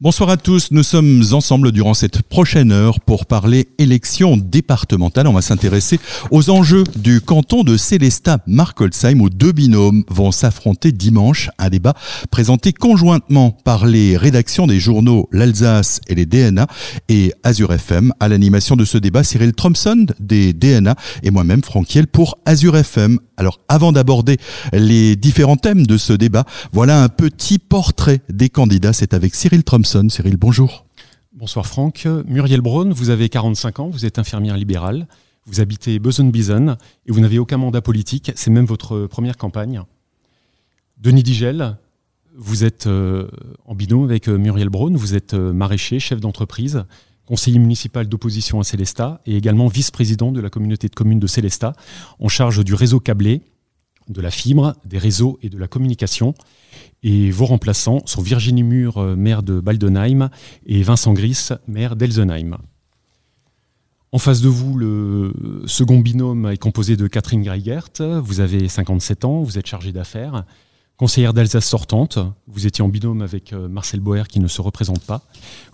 Bonsoir à tous, nous sommes ensemble durant cette prochaine heure pour parler élections départementales. On va s'intéresser aux enjeux du canton de Célestat-Markolsheim où deux binômes vont s'affronter dimanche. Un débat présenté conjointement par les rédactions des journaux L'Alsace et les DNA et Azure FM. À l'animation de ce débat, Cyril Thompson des DNA et moi-même Franck pour Azure FM. Alors avant d'aborder les différents thèmes de ce débat, voilà un petit portrait des candidats. C'est avec Cyril Thompson Cyril, bonjour. Bonsoir Franck. Muriel Braun, vous avez 45 ans, vous êtes infirmière libérale, vous habitez Beson-Bison et vous n'avez aucun mandat politique, c'est même votre première campagne. Denis Digel, vous êtes euh, en binôme avec euh, Muriel Braun, vous êtes euh, maraîcher, chef d'entreprise, conseiller municipal d'opposition à Célestat et également vice-président de la communauté de communes de Célestat, en charge du réseau câblé, de la fibre, des réseaux et de la communication. Et vos remplaçants sont Virginie Mur, euh, maire de Baldenheim, et Vincent Gris, maire d'Elsenheim. En face de vous, le second binôme est composé de Catherine Greigert. Vous avez 57 ans, vous êtes chargée d'affaires. Conseillère d'Alsace sortante, vous étiez en binôme avec euh, Marcel Boer qui ne se représente pas.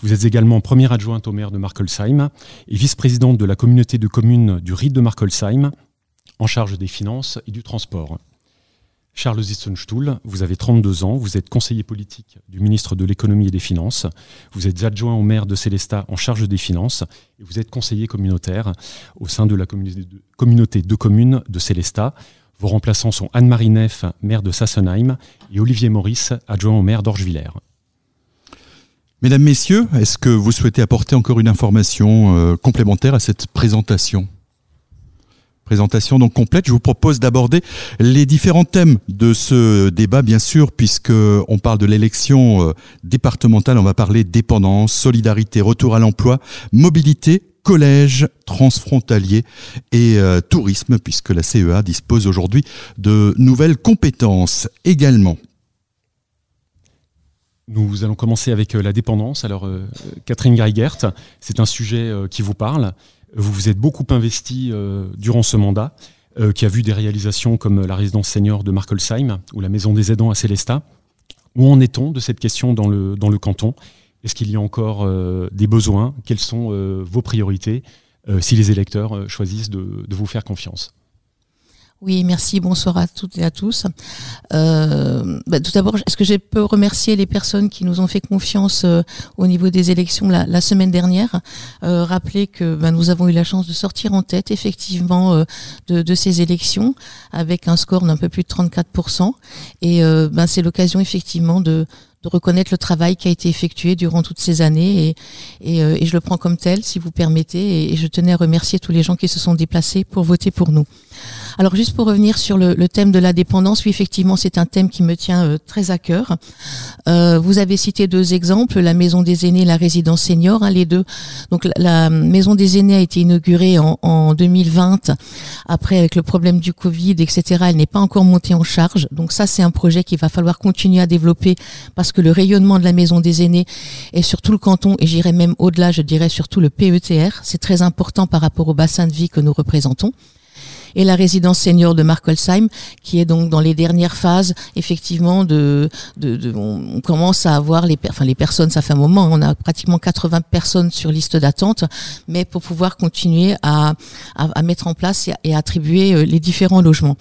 Vous êtes également première adjointe au maire de Markolsheim et vice-présidente de la communauté de communes du RIT de Markolsheim, en charge des finances et du transport. Charles Zitzenstuhl, vous avez 32 ans, vous êtes conseiller politique du ministre de l'économie et des finances, vous êtes adjoint au maire de Célestat en charge des finances et vous êtes conseiller communautaire au sein de la communauté de communes de Célestat. Vos remplaçants sont Anne-Marie Neff, maire de Sassenheim, et Olivier Maurice, adjoint au maire d'Orgevillers. Mesdames, Messieurs, est-ce que vous souhaitez apporter encore une information euh, complémentaire à cette présentation? Présentation donc complète. Je vous propose d'aborder les différents thèmes de ce débat, bien sûr, puisque on parle de l'élection euh, départementale. On va parler dépendance, solidarité, retour à l'emploi, mobilité, collège transfrontalier et euh, tourisme, puisque la CEA dispose aujourd'hui de nouvelles compétences également. Nous allons commencer avec euh, la dépendance. Alors, Catherine Greigert, c'est un sujet qui vous parle. Vous vous êtes beaucoup investi euh, durant ce mandat, euh, qui a vu des réalisations comme la résidence senior de Markolsheim ou la maison des aidants à Célestat. Où en est-on de cette question dans le, dans le canton? Est-ce qu'il y a encore euh, des besoins? Quelles sont vos priorités si les électeurs choisissent de vous faire confiance? Oui, merci. Bonsoir à toutes et à tous. Euh, bah, tout d'abord, est-ce que je peux remercier les personnes qui nous ont fait confiance euh, au niveau des élections la, semaine dernière? Euh, Rappeler que bah, nous avons eu la chance de sortir en tête, effectivement, euh, de, ces élections avec un score d'un peu plus de 34%. Et ben, c'est l'occasion, effectivement, de de reconnaître le travail qui a été effectué durant toutes ces années et, et, et, je le prends comme tel, si vous permettez, et je tenais à remercier tous les gens qui se sont déplacés pour voter pour nous. Alors juste pour revenir sur le, thème de la dépendance, oui effectivement c'est un thème qui me tient euh, très à cœur. Euh, vous avez cité deux exemples, la maison des aînés, la résidence senior, hein, les deux. Donc la, maison des aînés a été inaugurée en, en 2020, après avec le problème du Covid, etc. Elle n'est pas encore montée en charge. Donc ça c'est un projet qu'il va falloir continuer à développer parce que le rayonnement de la maison des aînés est sur tout le canton et j'irai même au-delà, je dirais surtout le PETR. C'est très important par rapport au bassin de vie que nous représentons et la résidence senior de Markolsheim, qui est donc dans les dernières phases, effectivement, de, on commence à avoir les, enfin les personnes, ça fait un moment, on a pratiquement 80 personnes sur liste d'attente, mais pour pouvoir continuer à, à, mettre en place et, à attribuer euh, les différents logements.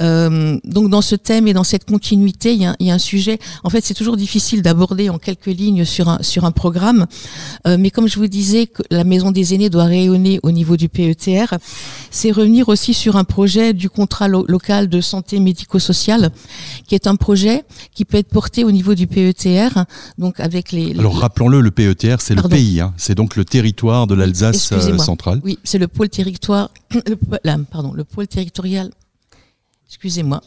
Euh, donc dans ce thème et dans cette continuité, il y a, il y a un sujet. En fait, c'est toujours difficile d'aborder en quelques lignes sur un sur un programme, euh, mais comme je vous disais, que la maison des aînés doit rayonner au niveau du PETR. C'est revenir aussi sur un projet du contrat local de santé médico-sociale, qui est un projet qui peut être porté au niveau du PETR. Donc avec les. Alors rappelons-le, le PETR, c'est le pays, hein. c'est donc le territoire de l'Alsace euh, centrale. Oui, c'est le pôle territoire. Le, pardon, le pôle territorial Excusez-moi.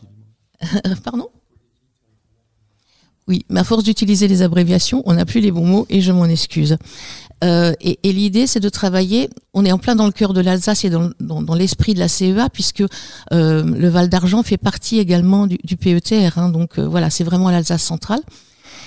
Pardon? Oui, mais à force d'utiliser les abréviations, on n'a plus les bons mots et je m'en excuse. Euh, et, l'idée, c'est de travailler. On est en plein dans le cœur de l'Alsace et dans, l'esprit de la CEA, puisque euh, le Val d'Argent fait partie également du, PETR. Hein. donc euh, voilà, c'est vraiment l'Alsace centrale.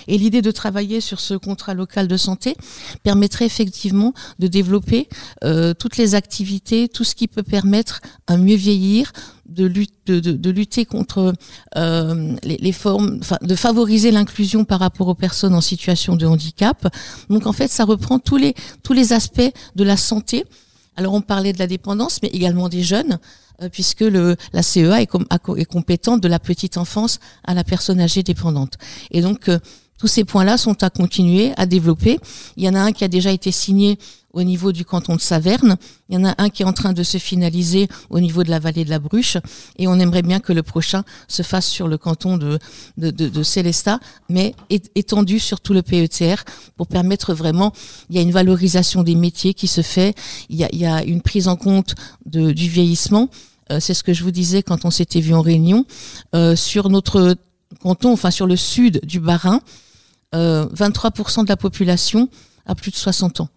Et l'idée de travailler sur ce contrat local de santé permettrait effectivement de développer euh, toutes les activités, tout ce qui peut permettre un mieux vieillir, de, lutter contre euh, les, formes, enfin, de favoriser l'inclusion par rapport aux personnes en situation de handicap. Donc en fait, ça reprend tous les tous les aspects de la santé. Alors on parlait de la dépendance, mais également des jeunes, euh, puisque le, la CEA est, est, compétente de la petite enfance à la personne âgée dépendante. Et donc euh, tous ces points-là sont à continuer, à développer. Il y en a un qui a déjà été signé au niveau du canton de Saverne. Il y en a un qui est en train de se finaliser au niveau de la vallée de la Bruche. Et on aimerait bien que le prochain se fasse sur le canton de, de, de, de Célestat, mais étendu sur tout le PETR pour permettre vraiment, il y a une valorisation des métiers qui se fait, il y a, il y a une prise en compte de, du vieillissement. Euh, c'est ce que je vous disais quand on s'était vu en réunion. Euh, sur notre canton, enfin sur le sud du Bas-Rhin, euh, 23% de la population a plus de 60 ans.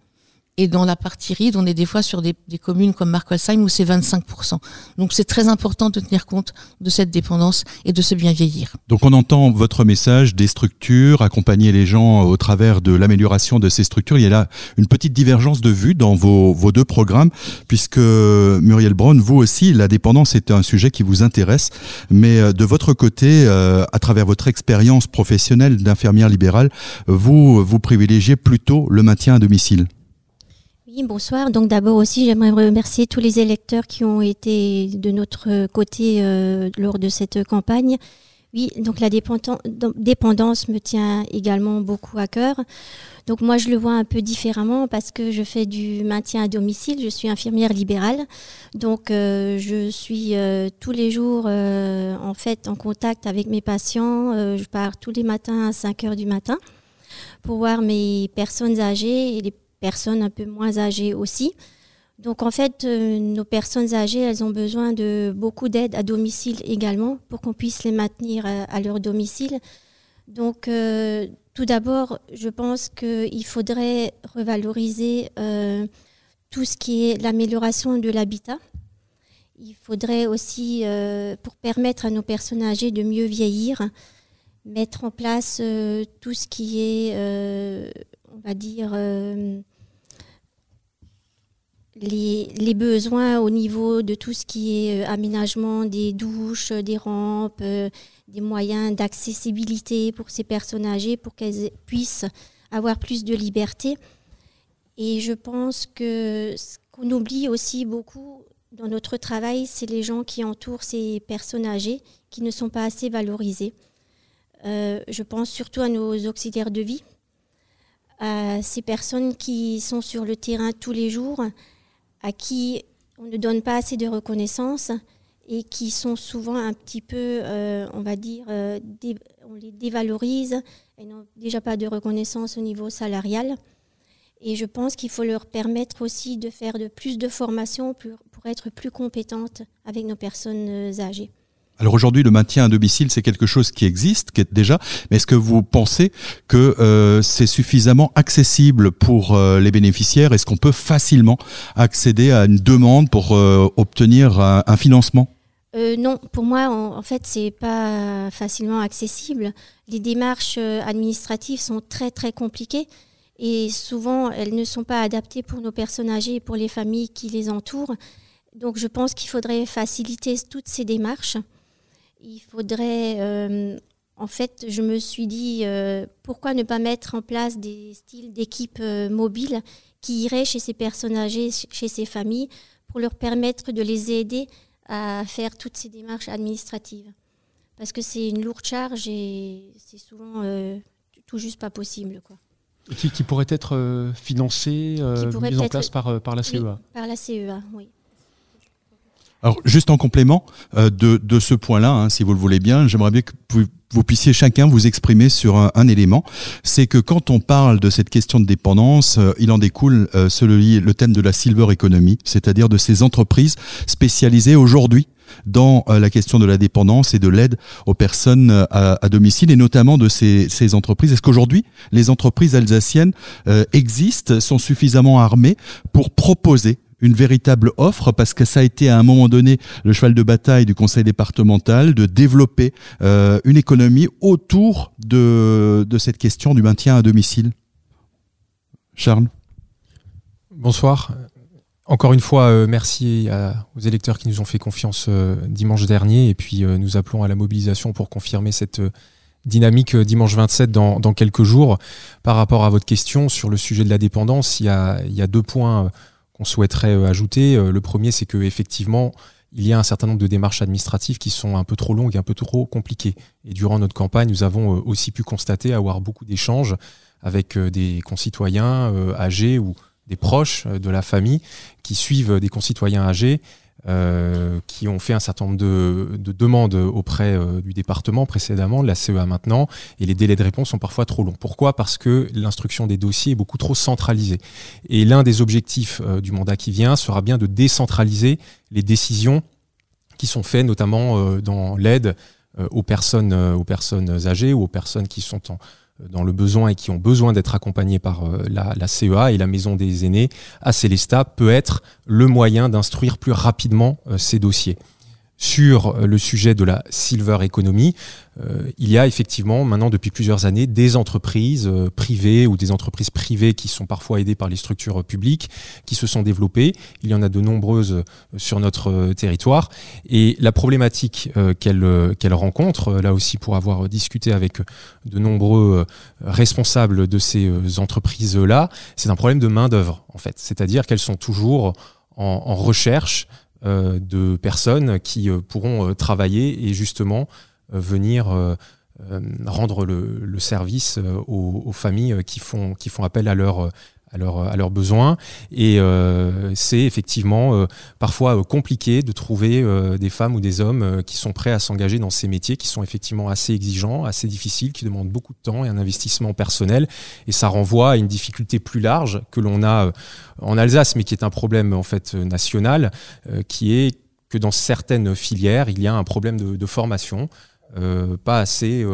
Et dans la partie ride, on est des fois sur des, communes comme Markwalsheim où c'est 25%. Donc c'est très important de tenir compte de cette dépendance et de se bien vieillir. Donc on entend votre message des structures, accompagner les gens au travers de l'amélioration de ces structures. Il y a là une petite divergence de vue dans vos, vos deux programmes, puisque Muriel Braun, vous aussi, la dépendance est un sujet qui vous intéresse. Mais euh, de votre côté, euh, à travers votre expérience professionnelle d'infirmière libérale, vous, vous privilégiez plutôt le maintien à domicile. Oui, bonsoir. Donc d'abord aussi, j'aimerais remercier tous les électeurs qui ont été de notre côté euh, lors de cette campagne. Oui, donc la dépendance me tient également beaucoup à cœur. Donc moi, je le vois un peu différemment parce que je fais du maintien à domicile. Je suis infirmière libérale. Donc euh, je suis euh, tous les jours en fait en contact avec mes patients. Je pars tous les matins à 5 heures du matin pour voir mes personnes âgées et les personnes un peu moins âgées aussi. Donc en fait, euh, nos personnes âgées, elles ont besoin de beaucoup d'aide à domicile également pour qu'on puisse les maintenir à, à leur domicile. Donc euh, tout d'abord, je pense qu'il faudrait revaloriser euh, tout ce qui est l'amélioration de l'habitat. Il faudrait aussi, euh, pour permettre à nos personnes âgées de mieux vieillir, mettre en place euh, tout ce qui est, on va dire, les, besoins au niveau de tout ce qui est euh, aménagement des douches, des rampes, euh, des moyens d'accessibilité pour ces personnes âgées pour qu'elles puissent avoir plus de liberté. Et je pense que ce qu'on oublie aussi beaucoup dans notre travail, c'est les gens qui entourent ces personnes âgées qui ne sont pas assez valorisées. Euh, je pense surtout à nos auxiliaires de vie, à ces personnes qui sont sur le terrain tous les jours, à qui on ne donne pas assez de reconnaissance et qui sont souvent un petit peu, euh, on va dire, euh, on les dévalorise et n'ont déjà pas de reconnaissance au niveau salarial. Et je pense qu'il faut leur permettre aussi de faire de plus de formation pour, pour être plus compétentes avec nos personnes euh, âgées. Alors aujourd'hui, le maintien à domicile, c'est quelque chose qui existe, qui est déjà. Mais est-ce que vous pensez que euh, c'est suffisamment accessible pour euh, les bénéficiaires? Est-ce qu'on peut facilement accéder à une demande pour euh, obtenir un, financement? Non, pour moi, en, fait, c'est pas facilement accessible. Les démarches administratives sont très très compliquées et souvent elles ne sont pas adaptées pour nos personnes âgées et pour les familles qui les entourent. Donc, je pense qu'il faudrait faciliter toutes ces démarches il faudrait, euh, en fait, je me suis dit, euh, pourquoi ne pas mettre en place des styles d'équipe euh, mobiles qui iraient chez ces personnes âgées, chez ces familles, pour leur permettre de les aider à faire toutes ces démarches administratives. Parce que c'est une lourde charge et c'est souvent tout juste pas possible. Quoi. Qui, qui, pourrait être financé, mis en place par, par la CEA oui, Par la CEA, oui. Alors, juste en complément euh, de, de, ce point-là, hein, si vous le voulez bien, j'aimerais bien que vous, puissiez chacun vous exprimer sur un, un élément. C'est que quand on parle de cette question de dépendance, euh, il en découle euh, le thème de la silver economy, c'est-à-dire de ces entreprises spécialisées aujourd'hui dans euh, la question de la dépendance et de l'aide aux personnes à, domicile et notamment de ces, ces entreprises. Est-ce qu'aujourd'hui, les entreprises alsaciennes existent, sont suffisamment armées pour proposer une véritable offre parce que ça a été à un moment donné le cheval de bataille du conseil départemental de développer euh, une économie autour de, de cette question du maintien à domicile Charles? Bonsoir. Encore une fois, euh, merci aux électeurs qui nous ont fait confiance euh, dimanche dernier et puis nous appelons à la mobilisation pour confirmer cette dynamique dimanche 27 dans, quelques jours. Par rapport à votre question sur le sujet de la dépendance, il y a, deux points qu'on souhaiterait ajouter. Le premier, c'est qu'effectivement, il y a un certain nombre de démarches administratives qui sont un peu trop longues et un peu trop compliquées. Et durant notre campagne, nous avons aussi pu constater avoir beaucoup d'échanges avec des concitoyens âgés ou des proches euh, de la famille qui suivent des concitoyens âgés euh, qui ont fait un certain nombre de, demandes auprès euh, du département précédemment, de la CEA maintenant, et les délais de réponse sont parfois trop longs. Pourquoi? Parce que l'instruction des dossiers est beaucoup trop centralisée. Et l'un des objectifs du mandat qui vient sera bien de décentraliser les décisions qui sont faites, notamment dans l'aide aux personnes, aux personnes âgées ou aux personnes qui sont en, dans le besoin et qui ont besoin d'être accompagnés par euh, la, CEA et la Maison des aînés à Célestat peut être le moyen d'instruire plus rapidement euh, ces dossiers sur euh, le sujet de la silver economy, euh, il y a effectivement maintenant depuis plusieurs années des entreprises euh, privées ou des entreprises privées qui sont parfois aidées par les structures publiques qui se sont développées. Il y en a de nombreuses sur notre territoire. Et la problématique qu'elle qu'elle rencontre, là aussi pour avoir discuté avec de nombreux responsables de ces entreprises-là, c'est un problème de main-d'œuvre en fait. C'est-à-dire qu'elles sont toujours en, recherche de personnes qui euh, pourront euh, travailler et justement venir rendre le, service aux, familles qui font, qui font appel à leur à, à leurs besoins. Et euh, c'est effectivement euh, parfois euh, compliqué de trouver des femmes ou des hommes qui sont prêts à s'engager dans ces métiers qui sont effectivement assez exigeants, assez difficiles, qui demandent beaucoup de temps et un investissement personnel. Et ça renvoie à une difficulté plus large que l'on a en Alsace, mais qui est un problème en fait national, qui est que dans certaines filières, il y a un problème de formation, pas assez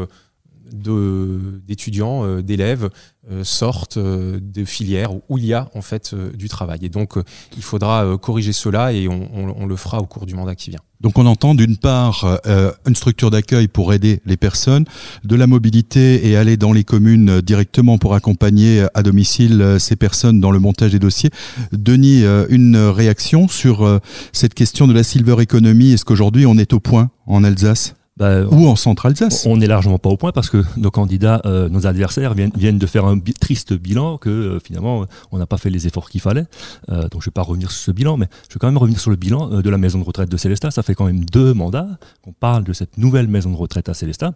d'étudiants, euh, d'élèves euh, sortent euh, de filières où il y a en fait du travail. Et donc il faudra corriger cela et on, le fera au cours du mandat qui vient. Donc on entend d'une part une structure d'accueil pour aider les personnes, de la mobilité et aller dans les communes directement pour accompagner à domicile ces personnes dans le montage des dossiers. Denis, une réaction sur cette question de la silver economy. Est-ce qu'aujourd'hui on est au point en Alsace? Bah, Ou en Centre-Alsace On n'est largement pas au point parce que nos candidats, euh, nos adversaires viennent, viennent, de faire un triste bilan que euh, finalement on n'a pas fait les efforts qu'il fallait. Euh, donc je ne vais pas revenir sur ce bilan, mais je vais quand même revenir sur le bilan de la maison de retraite de Célestat. Ça fait quand même deux mandats qu'on parle de cette nouvelle maison de retraite à Célestat.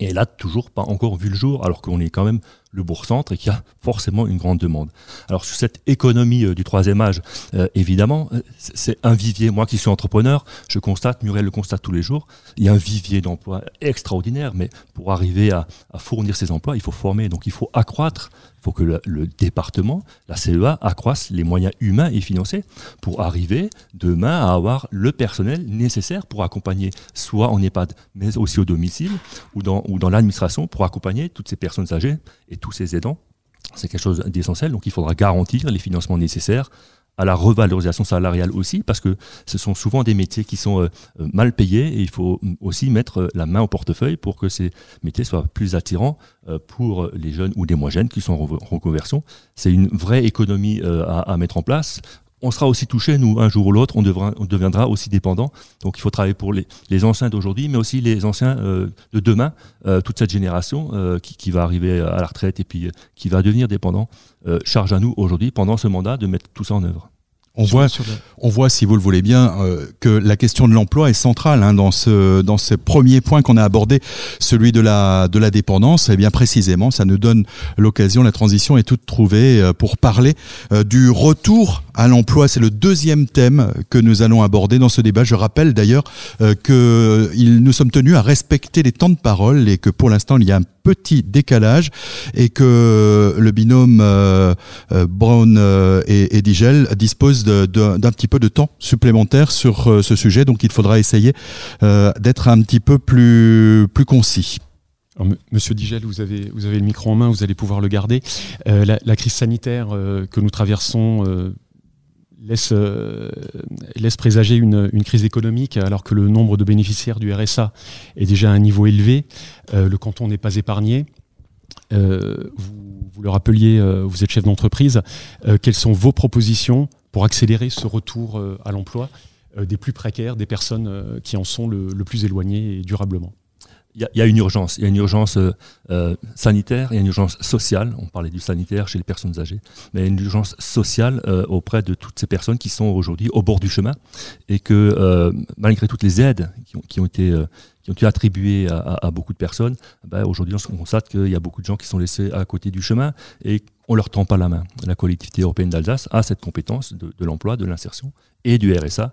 Et elle n'a toujours pas encore vu le jour, alors qu'on est quand même le bourg-centre et qu'il y a forcément une grande demande. Alors sur cette économie euh, du troisième âge, euh, évidemment, euh, c'est un vivier. Moi qui suis entrepreneur, je constate, Muriel le constate tous les jours, il y a un vivier d'emplois extraordinaire, mais pour arriver à, fournir ces emplois, il faut former, donc il faut accroître faut que le, département, la CEA, accroisse les moyens humains et financiers pour arriver demain à avoir le personnel nécessaire pour accompagner soit en EHPAD, mais aussi au domicile ou dans, ou dans l'administration pour accompagner toutes ces personnes âgées et tous ces aidants. C'est quelque chose d'essentiel, donc il faudra garantir les financements nécessaires à la revalorisation salariale aussi, parce que ce sont souvent des métiers qui sont euh, euh, mal payés et il faut aussi mettre euh, la main au portefeuille pour que ces métiers soient plus attirants pour les jeunes ou les moins jeunes qui sont en reconversion. C'est une vraie économie à, mettre en place on sera aussi touché, nous, un jour ou l'autre, on, deviendra aussi dépendant. Donc il faut travailler pour les, anciens d'aujourd'hui, mais aussi les anciens de demain, toute cette génération qui, qui, va arriver à la retraite et puis qui va devenir dépendant. Euh, charge à nous aujourd'hui, pendant ce mandat, de mettre tout ça en œuvre. On voit, on voit, si vous le voulez bien, euh, que la question de l'emploi est centrale hein, dans ce dans ce premier point qu'on a abordé, celui de la de la dépendance. Et eh bien précisément, ça nous donne l'occasion, la transition est toute trouvée euh, pour parler du retour à l'emploi. C'est le deuxième thème que nous allons aborder dans ce débat. Je rappelle d'ailleurs que nous sommes tenus à respecter les temps de parole et que pour l'instant il y a un petit décalage et que le binôme euh, euh, Brown euh, et, et, Digel dispose d'un petit peu de temps supplémentaire sur ce sujet, donc il faudra essayer d'être un petit peu plus, plus concis. Monsieur Digel, vous avez, vous avez le micro en main, vous allez pouvoir le garder. la, crise sanitaire que nous traversons laisse, laisse présager une, une, crise économique alors que le nombre de bénéficiaires du RSA est déjà à un niveau élevé. le canton n'est pas épargné. vous, vous, le rappeliez, vous êtes chef d'entreprise. quelles sont vos propositions pour accélérer ce retour à l'emploi des plus précaires, des personnes qui en sont le, plus éloignées et durablement il y, a une urgence. Il y a une urgence euh, euh, sanitaire, il y a une urgence sociale. On parlait du sanitaire chez les personnes âgées, mais il y a une urgence sociale euh, auprès de toutes ces personnes qui sont aujourd'hui au bord du chemin et que malgré toutes les aides qui ont, été qui ont été attribuées à, à, beaucoup de personnes, ben aujourd'hui on constate qu'il y a beaucoup de gens qui sont laissés à côté du chemin et on leur tend pas la main. La collectivité européenne d'Alsace a cette compétence de, l'emploi, de l'insertion et du RSA.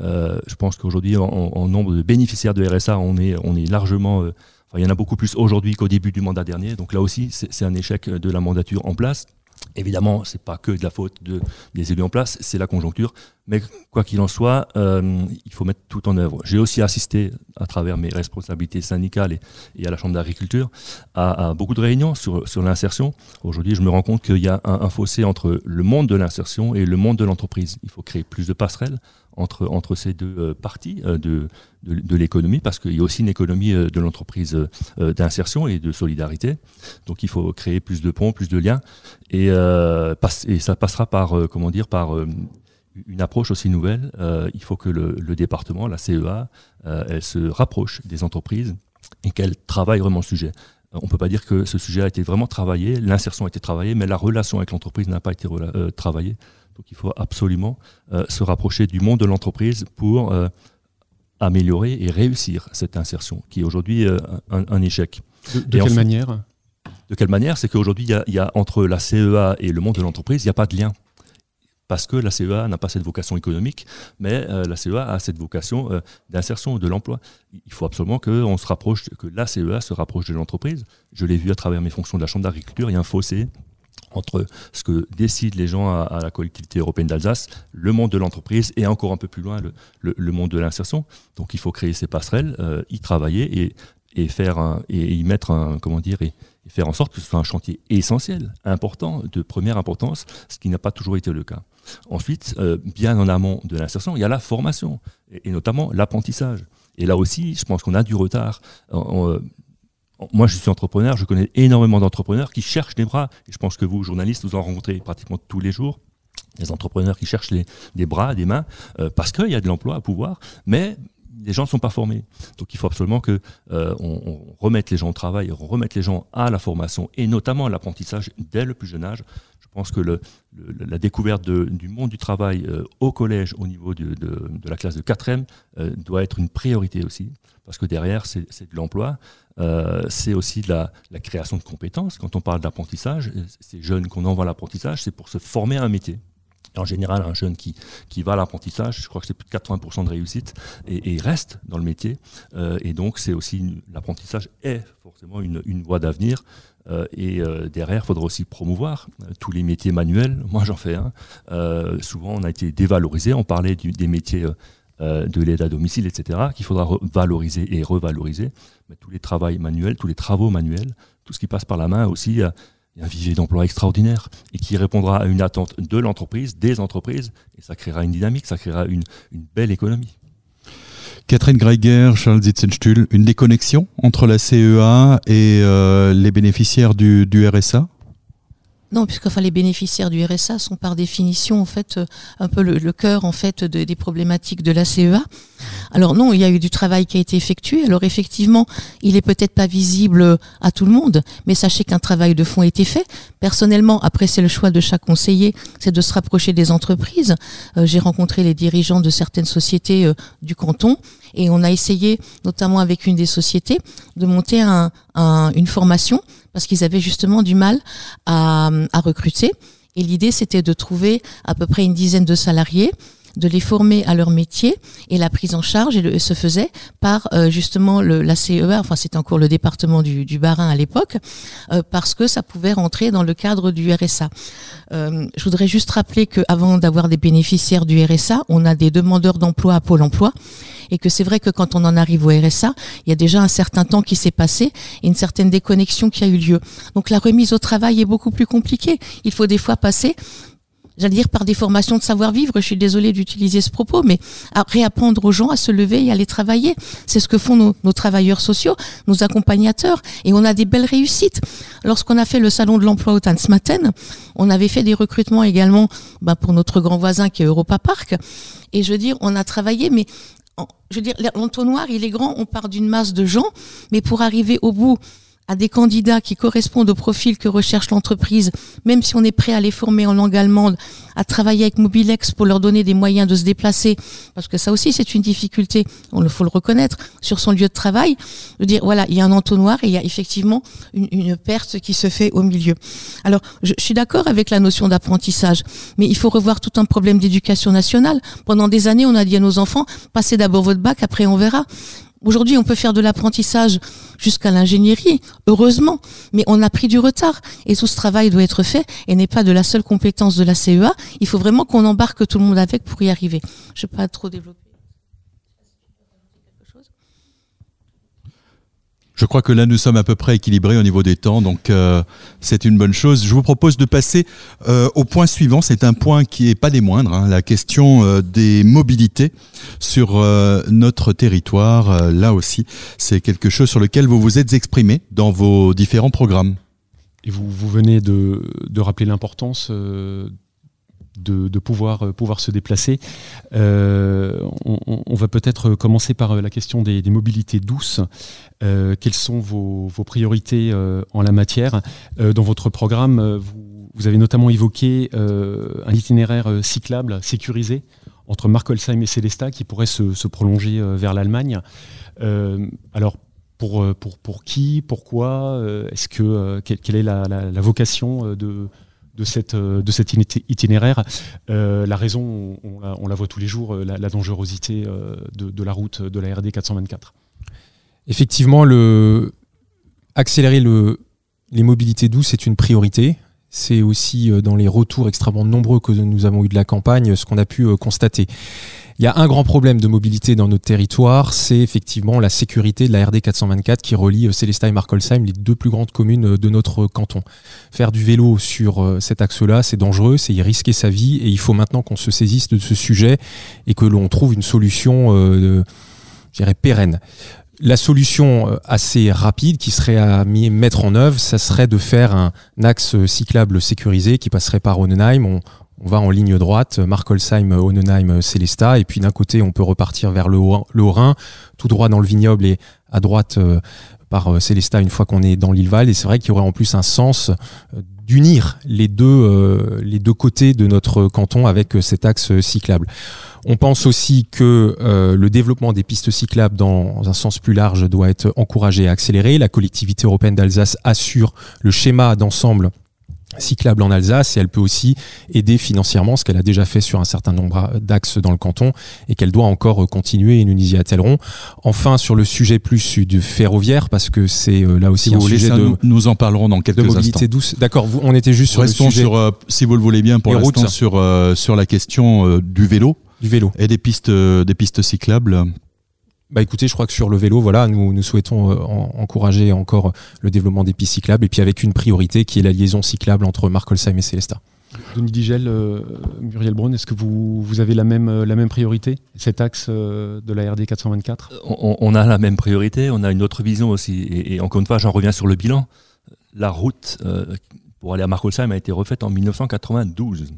Euh, je pense qu'aujourd'hui, en, nombre de bénéficiaires de RSA, on est, largement... Euh, il y en a beaucoup plus aujourd'hui qu'au début du mandat dernier. Donc là aussi, c'est un échec de la mandature en place. Évidemment, c'est pas que de la faute de, des élus en place, c'est la conjoncture. Mais quoi qu'il en soit, euh, il faut mettre tout en œuvre. J'ai aussi assisté, à travers mes responsabilités syndicales et, à la Chambre d'agriculture, à, beaucoup de réunions sur, l'insertion. Aujourd'hui, je me rends compte qu'il y a un, fossé entre le monde de l'insertion et le monde de l'entreprise. Il faut créer plus de passerelles entre, ces deux euh, parties euh, de, l'économie, parce qu'il y a aussi une économie de l'entreprise d'insertion et de solidarité. Donc il faut créer plus de ponts, plus de liens, et, et ça passera par, comment dire, par une approche aussi nouvelle. il faut que le, le département, la CEA, elle se rapproche des entreprises et qu'elle travaille vraiment le sujet. On ne peut pas dire que ce sujet a été vraiment travaillé, l'insertion a été travaillée, mais la relation avec l'entreprise n'a pas été travaillée. Donc il faut absolument euh, se rapprocher du monde de l'entreprise pour euh, améliorer et réussir cette insertion, qui est aujourd'hui euh, un, échec. De, quelle manière? De quelle manière? C'est qu'aujourd'hui, il y, a entre la CEA et le monde de l'entreprise, il n'y a pas de lien parce que la CEA n'a pas cette vocation économique, mais la CEA a cette vocation d'insertion de l'emploi. Il faut absolument se rapproche, que la CEA se rapproche de l'entreprise. Je l'ai vu à travers mes fonctions de la Chambre d'agriculture, il y a un fossé entre ce que décident les gens à, la collectivité européenne d'Alsace, le monde de l'entreprise et encore un peu plus loin le, monde de l'insertion. Donc il faut créer ces passerelles, euh, y travailler et, faire et y mettre un comment dire et, faire en sorte que ce soit un chantier essentiel, important, de première importance, ce qui n'a pas toujours été le cas. Ensuite, euh, bien en amont de l'insertion, il y a la formation et, notamment l'apprentissage. Et là aussi, je pense qu'on a du retard moi, je suis entrepreneur, je connais énormément d'entrepreneurs qui cherchent des bras. Et je pense que vous, journalistes, vous en rencontrez pratiquement tous les jours. Des entrepreneurs qui cherchent des bras, des mains, euh, parce qu'il y a de l'emploi à pouvoir, mais les gens ne sont pas formés. Donc il faut absolument que euh, on, remette les gens au travail, on remette les gens à la formation et notamment à l'apprentissage dès le plus jeune âge. Je pense que la découverte du monde du travail euh, au collège, au niveau de, la classe de 4e, doit être une priorité aussi, parce que derrière, c'est de l'emploi. Euh, c'est aussi de la, création de compétences. Quand on parle d'apprentissage, ces jeunes qu'on envoie à l'apprentissage, c'est pour se former à un métier. En général, un jeune qui, qui va à l'apprentissage, je crois que c'est plus de 80% de réussite, et, et, reste dans le métier. Euh, et donc, c'est aussi l'apprentissage est forcément une, une voie d'avenir. Euh, et derrière, il faudra aussi promouvoir tous les métiers manuels. Moi, j'en fais un. souvent, on a été dévalorisé. On parlait des métiers euh, de l'aide à domicile, etc., qu'il faudra valoriser et revaloriser. Mais tous les travaux manuels, tous les travaux manuels, tout ce qui passe par la main aussi, un vivier d'emploi extraordinaire et qui répondra à une attente de l'entreprise, des entreprises, et ça créera une dynamique, ça créera une, belle économie. Catherine Greiger, Charles Zitzenstuhl, une déconnexion entre la CEA et euh, les bénéficiaires du RSA non, puisque enfin, les bénéficiaires du RSA sont par définition en fait euh, un peu le, cœur en fait des problématiques de la CEA. Alors non, il y a eu du travail qui a été effectué. Alors effectivement, il est peut-être pas visible à tout le monde, mais sachez qu'un travail de fond a été fait. Personnellement, après c'est le choix de chaque conseiller, c'est de se rapprocher des entreprises. Euh, j'ai rencontré les dirigeants de certaines sociétés euh, du canton et on a essayé, notamment avec une des sociétés, de monter un, une formation parce qu'ils avaient justement du mal à, recruter. Et l'idée, c'était de trouver à peu près une dizaine de salariés de les former à leur métier et la prise en charge se faisait par euh, justement le, la CEA, enfin c'était encore le département du, du Barin à l'époque, euh, parce que ça pouvait rentrer dans le cadre du RSA. Euh, je voudrais juste rappeler qu'avant d'avoir des bénéficiaires du RSA, on a des demandeurs d'emploi à Pôle Emploi et que c'est vrai que quand on en arrive au RSA, il y a déjà un certain temps qui s'est passé et une certaine déconnexion qui a eu lieu. Donc la remise au travail est beaucoup plus compliquée. Il faut des fois passer j'allais dire par des formations de savoir-vivre, je suis désolée d'utiliser ce propos, mais à réapprendre aux gens à se lever et à aller travailler. C'est ce que font nos, nos, travailleurs sociaux, nos accompagnateurs, et on a des belles réussites. Lorsqu'on a fait le salon de l'emploi au ce matin, on avait fait des recrutements également ben, pour notre grand voisin qui est Europa Park, et je veux dire, on a travaillé, mais je veux dire, l'entonnoir, il est grand, on part d'une masse de gens, mais pour arriver au bout à des candidats qui correspondent au profil que recherche l'entreprise, même si on est prêt à les former en langue allemande, à travailler avec Mobilex pour leur donner des moyens de se déplacer, parce que ça aussi c'est une difficulté, on le faut le reconnaître, sur son lieu de travail, de dire voilà, il y a un entonnoir et il y a effectivement une, perte qui se fait au milieu. Alors, je suis d'accord avec la notion d'apprentissage, mais il faut revoir tout un problème d'éducation nationale. Pendant des années, on a dit à nos enfants, passez d'abord votre bac, après on verra. Aujourd'hui, on peut faire de l'apprentissage jusqu'à l'ingénierie, heureusement, mais on a pris du retard et tout ce travail doit être fait et n'est pas de la seule compétence de la CEA. Il faut vraiment qu'on embarque tout le monde avec pour y arriver. Je ne vais pas trop développer. Je crois que là, nous sommes à peu près équilibrés au niveau des temps, donc euh, c'est une bonne chose. Je vous propose de passer euh, au point suivant. C'est un point qui est pas des moindres, hein, la question euh, des mobilités sur euh, notre territoire. Euh, là aussi, c'est quelque chose sur lequel vous vous êtes exprimé dans vos différents programmes. Et vous, vous venez de, de rappeler l'importance euh, de, pouvoir, euh, pouvoir se déplacer. Euh, on, va peut-être commencer par euh, la question des, mobilités douces. Quelles sont vos, priorités en la matière? Dans votre programme, vous, avez notamment évoqué un itinéraire cyclable sécurisé entre Markolsheim et Célestat qui pourrait se, prolonger vers l'Allemagne. alors, pour, qui? Pourquoi? Est-ce que quelle est la vocation de, de, cet itinéraire. Euh, la raison, on la, voit tous les jours, la, la dangerosité de, la route de la RD 424. Effectivement, le, accélérer le, les mobilités douces est une priorité. C'est aussi dans les retours extrêmement nombreux que nous avons eu de la campagne ce qu'on a pu constater. Il y a un grand problème de mobilité dans notre territoire, c'est effectivement la sécurité de la RD 424 qui relie Célestat et Markolsheim, les deux plus grandes communes de notre canton. Faire du vélo sur cet axe-là, c'est dangereux, c'est y risquer sa vie et il faut maintenant qu'on se saisisse de ce sujet et que l'on trouve une solution, euh, je dirais, pérenne. La solution assez rapide qui serait à mettre en œuvre, ça serait de faire un axe cyclable sécurisé qui passerait par Onenheim. On, on va en ligne droite, Markolsheim, Onenheim, Célestat, et puis d'un côté on peut repartir vers le Haut-Rhin, tout droit dans le vignoble et à droite euh, par euh, Célestat une fois qu'on est dans l'île Val. Et c'est vrai qu'il y aurait en plus un sens euh, d'unir les deux les deux côtés de notre canton avec cet axe cyclable. On pense aussi que le développement des pistes cyclables dans un sens plus large doit être encouragé et accéléré. La collectivité européenne d'Alsace assure le schéma d'ensemble cyclable en Alsace et elle peut aussi aider financièrement ce qu'elle a déjà fait sur un certain nombre d'axes dans le canton et qu'elle doit encore continuer et nous y attellerons. Enfin sur le sujet plus du ferroviaire parce que c'est euh, là aussi si un sujet ça, de nous, nous, en parlerons dans quelques de mobilité instants. douce. D'accord, on était juste sur Restons le sujet sur euh, si vous le voulez bien pour l'instant sur euh, sur la question euh, du vélo du vélo et des pistes euh, des pistes cyclables. Bah écoutez, je crois que sur le vélo, voilà, nous, nous souhaitons euh, en, encourager encore le développement des pistes cyclables et puis avec une priorité qui est la liaison cyclable entre Markolsheim et Célestat. Denis Digel, euh, Muriel Braun, est-ce que vous, vous avez la même, la même priorité, cet axe euh, de la RD 424 on, on, a la même priorité, on a une autre vision aussi. Et, et encore une fois, j'en reviens sur le bilan. La route euh, pour aller à Markolsheim a été refaite en 1992.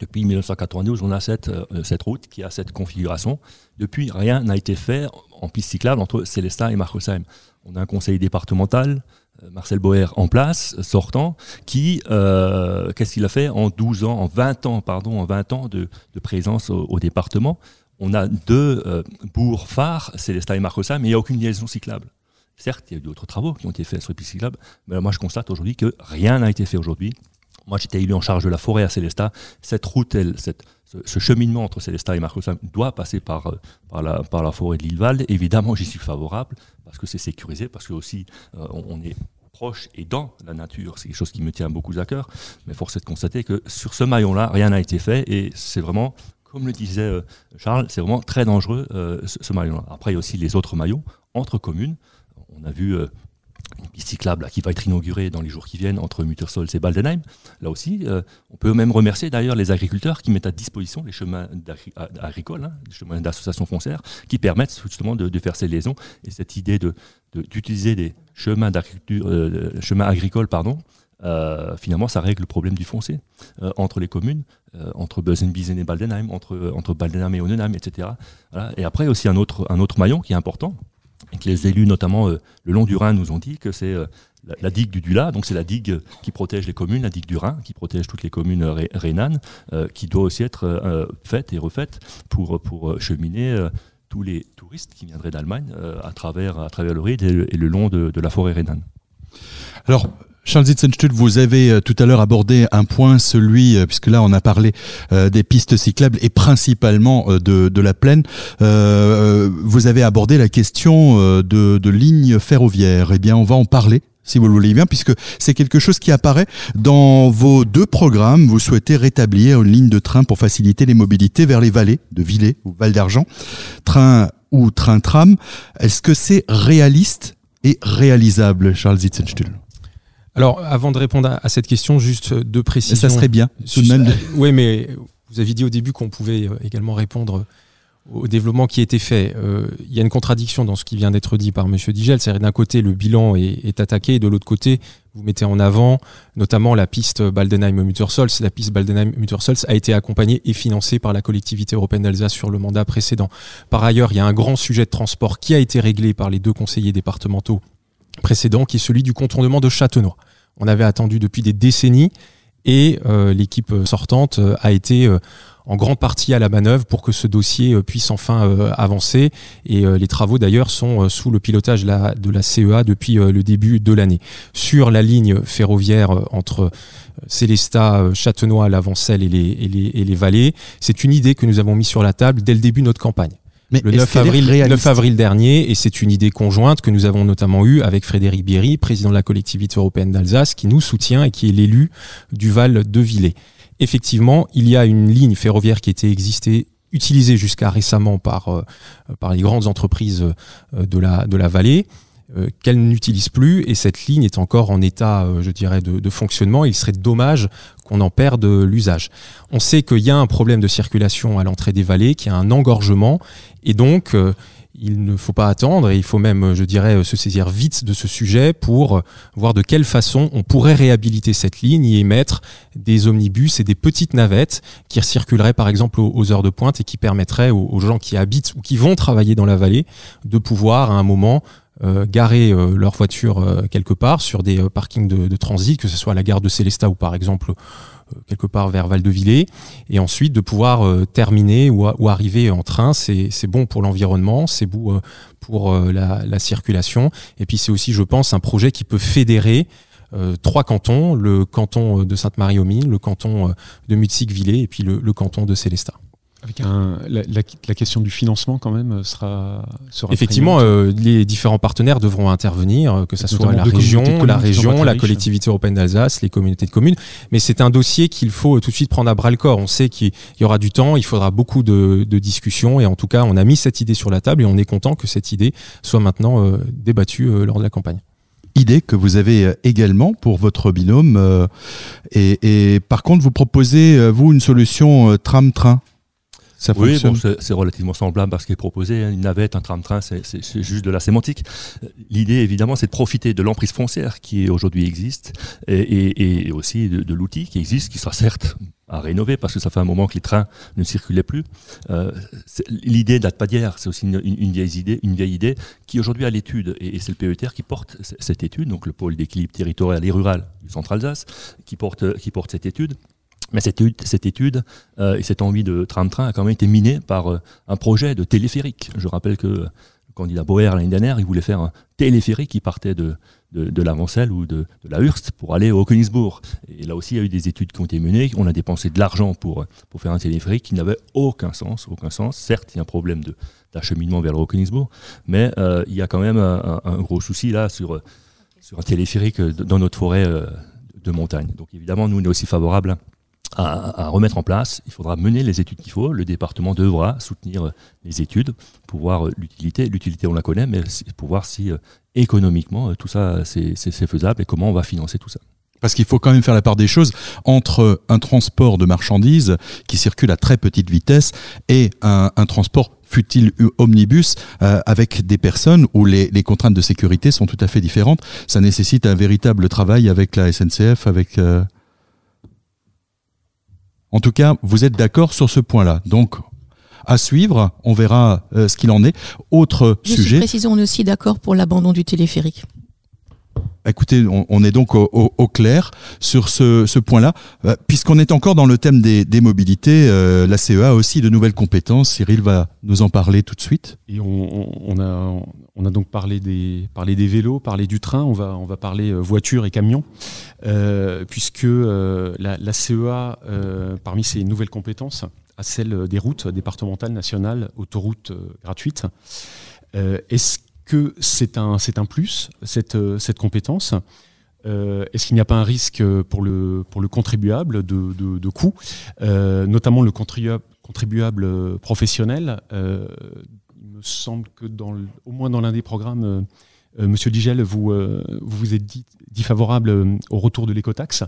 Depuis 1992, on a cette, euh, cette route qui a cette configuration. Depuis, rien n'a été fait en piste cyclable entre Célestat et Markolsheim. On a un conseil départemental, euh, Marcel Boer en place, sortant, qui, euh, qu'est-ce qu'il a fait en 12 ans, en 20 ans, pardon, en 20 ans de, de présence au, département? On a deux euh, bourgs phares, Célestat et Markolsheim, mais il n'y a aucune liaison cyclable. Certes, il y a eu d'autres travaux qui ont été faits sur les pistes cyclables, mais moi je constate aujourd'hui que rien n'a été fait aujourd'hui. Moi, j'étais élu en charge de la forêt à Célestat. Cette route, ce, cheminement entre Célestat et Markolsheim doit passer par, euh, par, la, forêt de l'Île-Valde. Évidemment, j'y suis favorable parce que c'est sécurisé, parce que aussi euh, on est proche et dans la nature. C'est quelque chose qui me tient beaucoup à cœur. Mais force est de constater que sur ce maillon-là, rien n'a été fait et c'est vraiment, comme le disait euh, Charles, c'est vraiment très dangereux ce, ce maillon-là. Après, il y a aussi les autres maillons entre communes. On a vu une piste cyclable qui va être inaugurée dans les jours qui viennent entre Muttersols et Baldenheim. Là aussi, euh, on peut même remercier d'ailleurs les agriculteurs qui mettent à disposition les chemins agricoles, hein, les chemins d'associations foncières, qui permettent justement de, faire ces liaisons. Et cette idée d'utiliser des chemins, euh, chemins agricoles, pardon, euh, finalement, ça règle le problème du foncier entre les communes, entre Bösenbiesen et Baldenheim, entre, entre Baldenheim et Onenheim, etc. Et après, aussi un autre, un autre maillon qui est important, et que les élus, notamment euh, le long du Rhin, nous ont dit que c'est euh, la, digue du Dula, donc c'est la digue qui protège les communes, la digue du Rhin, qui protège toutes les communes rhénanes, euh, qui doit aussi être faite et refaite pour, pour cheminer tous les touristes qui viendraient d'Allemagne à, travers, à travers le Rhin et le, long de, de la forêt rhénane. Alors, Charles Zitzenstuhl, vous avez euh, tout à l'heure abordé un point, celui, euh, puisque là on a parlé euh, des pistes cyclables et principalement de, de, la plaine, vous avez abordé la question de, de lignes ferroviaires. Eh bien, on va en parler si vous le voulez bien, puisque c'est quelque chose qui apparaît dans vos deux programmes. Vous souhaitez rétablir une ligne de train pour faciliter les mobilités vers les vallées de Villers ou Val d'Argent, train ou train-tram. Est-ce que c'est réaliste et réalisable, Charles Zitzenstuhl? Alors, avant de répondre à, cette question, juste deux précisions. Ça serait bien, tout de même. Oui, mais vous avez dit au début qu'on pouvait euh, également répondre au développement qui a été fait. Euh, il y a une contradiction dans ce qui vient d'être dit par M. Digel. C'est d'un côté, le bilan est, attaqué, et de l'autre côté, vous mettez en avant notamment la piste Baldenheim-Muttersols. La piste Baldenheim-Muttersols a été accompagnée et financée par la collectivité européenne d'Alsace sur le mandat précédent. Par ailleurs, il y a un grand sujet de transport qui a été réglé par les deux conseillers départementaux précédent, qui est celui du contournement de Châtenois. On avait attendu depuis des décennies et euh, l'équipe sortante euh, a été euh, en grande partie à la manœuvre pour que ce dossier puisse enfin avancer. Et les travaux d'ailleurs sont sous le pilotage de la CEA depuis le début de l'année. Sur la ligne ferroviaire entre Célestat, Châtenois, Lavancelle et les, vallées, c'est une idée que nous avons mis sur la table dès le début de notre campagne le 9 avril, 9 avril, dernier, et c'est une idée conjointe que nous avons notamment eue avec Frédéric Bierry, président de la collectivité européenne d'Alsace, qui nous soutient et qui est l'élu du Val de Villers. Effectivement, il y a une ligne ferroviaire qui était existée utilisée jusqu'à récemment par, euh, par les grandes entreprises euh, de la, de la vallée, euh, qu'elle n'utilise plus et cette ligne est encore en état, je dirais, de, de, fonctionnement. Il serait dommage qu'on en perde l'usage. On sait qu'il y a un problème de circulation à l'entrée des vallées, qu'il y a un engorgement, et donc euh, il ne faut pas attendre, et il faut même, je dirais, se saisir vite de ce sujet pour voir de quelle façon on pourrait réhabiliter cette ligne et mettre des omnibus et des petites navettes qui circuleraient par exemple aux, heures de pointe et qui permettraient aux, gens qui habitent ou qui vont travailler dans la vallée de pouvoir à un moment euh, garer euh, leur voiture euh, quelque part sur des parkings de, transit, que ce soit à la gare de Célestat ou par exemple quelque part vers Val-de-Villers, et ensuite de pouvoir terminer ou, arriver en train. C'est bon pour l'environnement, c'est bon pour la, circulation, et puis c'est aussi, je pense, un projet qui peut fédérer trois cantons, le canton de Sainte-Marie-aux-Mines, le canton de Mutzig-Villers et puis le canton de Célestat. Avec un, la, question du financement quand même sera, sera effectivement euh, les différents partenaires devront intervenir, euh, que ce soit la région, la région, la collectivité européenne d'Alsace, les communautés de communes. Mais c'est un dossier qu'il faut tout de suite prendre à bras le corps. On sait qu'il y aura du temps, il faudra beaucoup de, discussions et en tout cas on a mis cette idée sur la table et on est content que cette idée soit maintenant euh, débattue lors de la campagne idée que vous avez également pour votre binôme. et, et, par contre, vous proposez, vous, une solution tram-train? Oui, bon, c'est relativement semblable à ce qui est proposé. Hein. Une navette, un tram-train, c'est juste de la sémantique. L'idée, évidemment, c'est de profiter de l'emprise foncière qui aujourd'hui existe et, et, aussi de, l'outil qui existe, qui sera certes à rénover parce que ça fait un moment que les trains ne circulaient plus. Euh, l'idée date pas d'hier, c'est aussi une, vieille idée, une vieille idée qui aujourd'hui a l'étude et, c'est le PETR qui porte cette étude, donc le pôle d'équilibre territorial et rural du Centre Alsace, qui porte, qui porte cette étude. Mais cette, étude euh, et cette envie de tram-train a quand même été minée par euh, un projet de téléphérique. Je rappelle que le candidat Boer l'année dernière, il voulait faire un téléphérique qui partait de, de, de ou de, la Hurst pour aller au Königsbourg. Et là aussi, il y a eu des études qui ont été menées. On a dépensé de l'argent pour, pour faire un téléphérique qui n'avait aucun sens. Aucun sens. Certes, il y a un problème d'acheminement vers le Königsbourg, mais euh, il y a quand même un, gros souci là sur, sur un téléphérique dans notre forêt de montagne. Donc évidemment, nous, on est aussi favorables à, remettre en place. Il faudra mener les études qu'il faut. Le département devra soutenir les études pour voir l'utilité. L'utilité, on la connaît, mais pour voir si euh, économiquement, tout ça, c'est faisable et comment on va financer tout ça. Parce qu'il faut quand même faire la part des choses entre un transport de marchandises qui circule à très petite vitesse et un, transport fut-il omnibus, euh, avec des personnes où les, contraintes de sécurité sont tout à fait différentes. Ça nécessite un véritable travail avec la SNCF, avec... Euh, en tout cas, vous êtes d'accord sur ce point-là. Donc, à suivre, on verra euh, ce qu'il en est. Autre sujet. Précisons, on est aussi d'accord pour l'abandon du téléphérique. Écoutez, on, est donc au, clair sur ce, point-là. Euh, puisqu'on est encore dans le thème des, mobilités, euh, la CEA a aussi de nouvelles compétences. Cyril va nous en parler tout de suite. Et on, a, donc parlé des, vélos, parlé du train, on va, parler euh, voiture et camion, puisque la, CEA, parmi ses nouvelles compétences, a celle des routes départementales, nationales, autoroutes gratuites. Est-ce que c'est un, plus, cette, euh, compétence. Euh, est-ce qu'il n'y a pas un risque pour le, pour le contribuable de, de, euh, notamment le contribuable, professionnel Il me semble que dans au moins dans l'un des programmes, Monsieur Digel, vous, vous êtes dit, favorable au retour de l'écotaxe.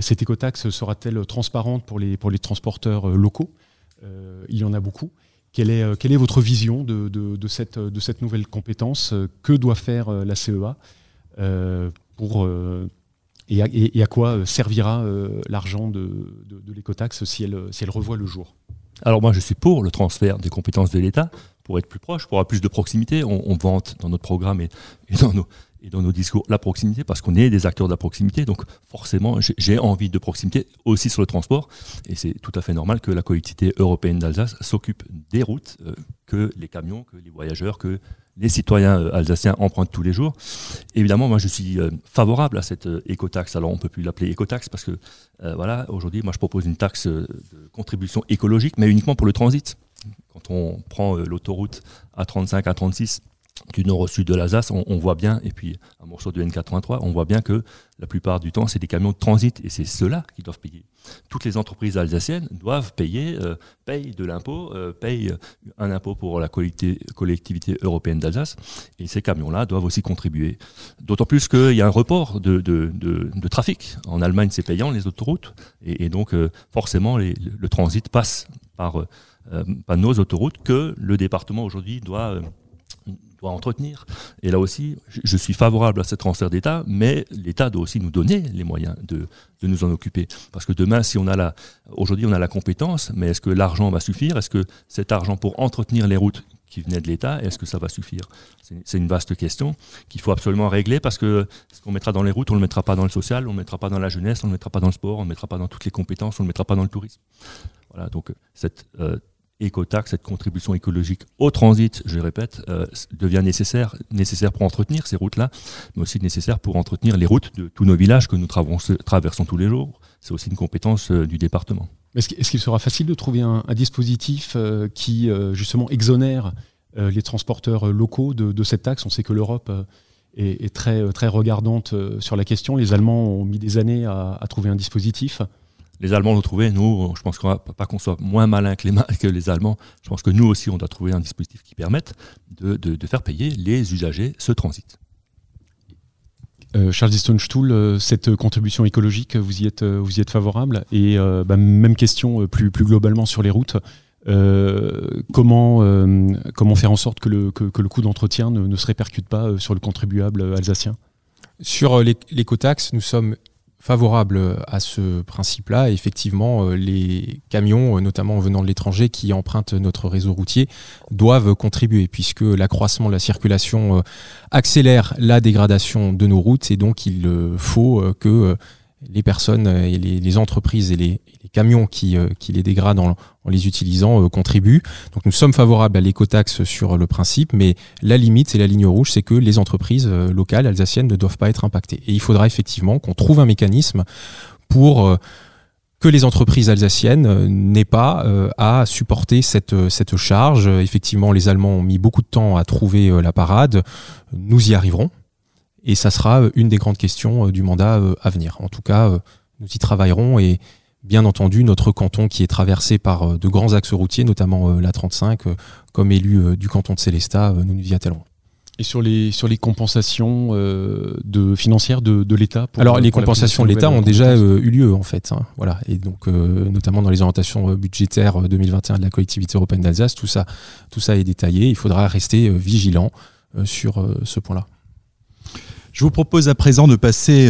cette écotaxe sera-t-elle transparente pour les transporteurs locaux? Il y en a beaucoup. Quelle est, euh, quelle est votre vision de, cette, nouvelle compétence Que doit faire euh, la CEA euh, pour, et, à, quoi servira l'argent de, l'écotaxe si elle, revoit le jour? Alors moi je suis pour le transfert des compétences de l'État pour être plus proche, pour avoir plus de proximité. On, vante dans notre programme et dans nos, et dans nos discours la proximité, parce qu'on est des acteurs de la proximité, donc forcément j'ai envie de proximité aussi sur le transport, et c'est tout à fait normal que la collectivité européenne d'Alsace s'occupe des routes euh, que les camions, que les voyageurs, que les citoyens euh, alsaciens empruntent tous les jours. Évidemment, moi je suis euh, favorable à cette écotaxe, alors on peut plus l'appeler écotaxe, parce que voilà, aujourd'hui moi je propose une taxe de contribution écologique, mais uniquement pour le transit. Quand on prend l'autoroute A35, A36, du nord au sud de l'Alsace, on, voit bien, et puis un morceau de N83, on voit bien que la plupart du temps, c'est des camions de transit, et c'est ceux-là qui doivent payer. Toutes les entreprises alsaciennes doivent payer, euh, payent de l'impôt, euh, payent un impôt pour la collectivité européenne d'Alsace, et ces camions-là doivent aussi contribuer. D'autant plus qu'il y a un report de, trafic. En Allemagne, c'est payant, les autoroutes, et, donc euh, forcément, le transit passe par nos autoroutes que le département aujourd'hui doit doit entretenir. Et là aussi, je suis favorable à ce transfert d'État, mais l'État doit aussi nous donner les moyens de, de, nous en occuper. Parce que demain, si on a la, aujourd'hui on a la compétence, mais est-ce que l'argent va suffire? Est-ce que cet argent pour entretenir les routes qui venaient de l'État, est-ce que ça va suffire? C'est une vaste question qu'il faut absolument régler parce que ce qu'on mettra dans les routes, on ne le mettra pas dans le social, on ne le mettra pas dans la jeunesse, on ne le mettra pas dans le sport, on ne le mettra pas dans toutes les compétences, on ne le mettra pas dans le tourisme. Voilà, donc cette euh, écotaxe, cette contribution écologique au transit, je répète, euh, devient nécessaire, nécessaire pour entretenir ces routes-là, mais aussi nécessaire pour entretenir les routes de tous nos villages que nous traversons tous les jours. C'est aussi une compétence euh, du département. Est-ce qu'il sera facile de trouver un, dispositif euh, qui justement exonère les transporteurs locaux de, cette taxe? On sait que l'Europe est, très, très regardante sur la question. Les Allemands ont mis des années à trouver un dispositif les Allemands l'ont trouvé. Nous, je pense qu'on pas qu'on soit moins malin que les, que les Allemands. Je pense que nous aussi, on doit trouver un dispositif qui permette de, faire payer les usagers ce transit. Euh, Charles Distonstuhl, euh, cette contribution écologique, vous y êtes, euh, vous y êtes favorable? Et bah, même question plus, plus globalement sur les routes. comment, comment faire en sorte que le, que, le coût d'entretien ne, ne, se répercute pas sur le contribuable alsacien? Sur l'écotaxe, nous sommes favorable à ce principe-là. Effectivement, euh, les camions, euh, notamment venant de l'étranger, qui empruntent notre réseau routier, doivent contribuer, puisque l'accroissement de la circulation euh, accélère la dégradation de nos routes, et donc il faut que les personnes et les, entreprises et les, camions qui, euh, qui, les dégradent en, les utilisant euh, contribuent. Donc nous sommes favorables à l'écotaxe sur le principe, mais la limite et la ligne rouge, c'est que les entreprises euh, locales alsaciennes ne doivent pas être impactées. Et il faudra effectivement qu'on trouve un mécanisme pour que les entreprises alsaciennes n'aient pas à supporter cette charge. Effectivement, les Allemands ont mis beaucoup de temps à trouver la parade. Nous y arriverons. Et ça sera une des grandes questions du mandat à venir. En tout cas, nous y travaillerons et, bien entendu notre canton qui est traversé par euh, de grands axes routiers, notamment euh, la 35, euh, comme élu du canton de Célestat, nous nous y attellerons. Et sur les, sur les compensations euh, de, financières de, de l'État Alors, les compensations de l'État ont déjà euh, eu lieu, en fait. Hein, voilà. Et donc, euh, notamment dans les orientations budgétaires 2021 de la collectivité européenne d'Alsace, tout ça, tout ça est détaillé. Il faudra rester vigilant sur ce point-là. Je vous propose à présent de passer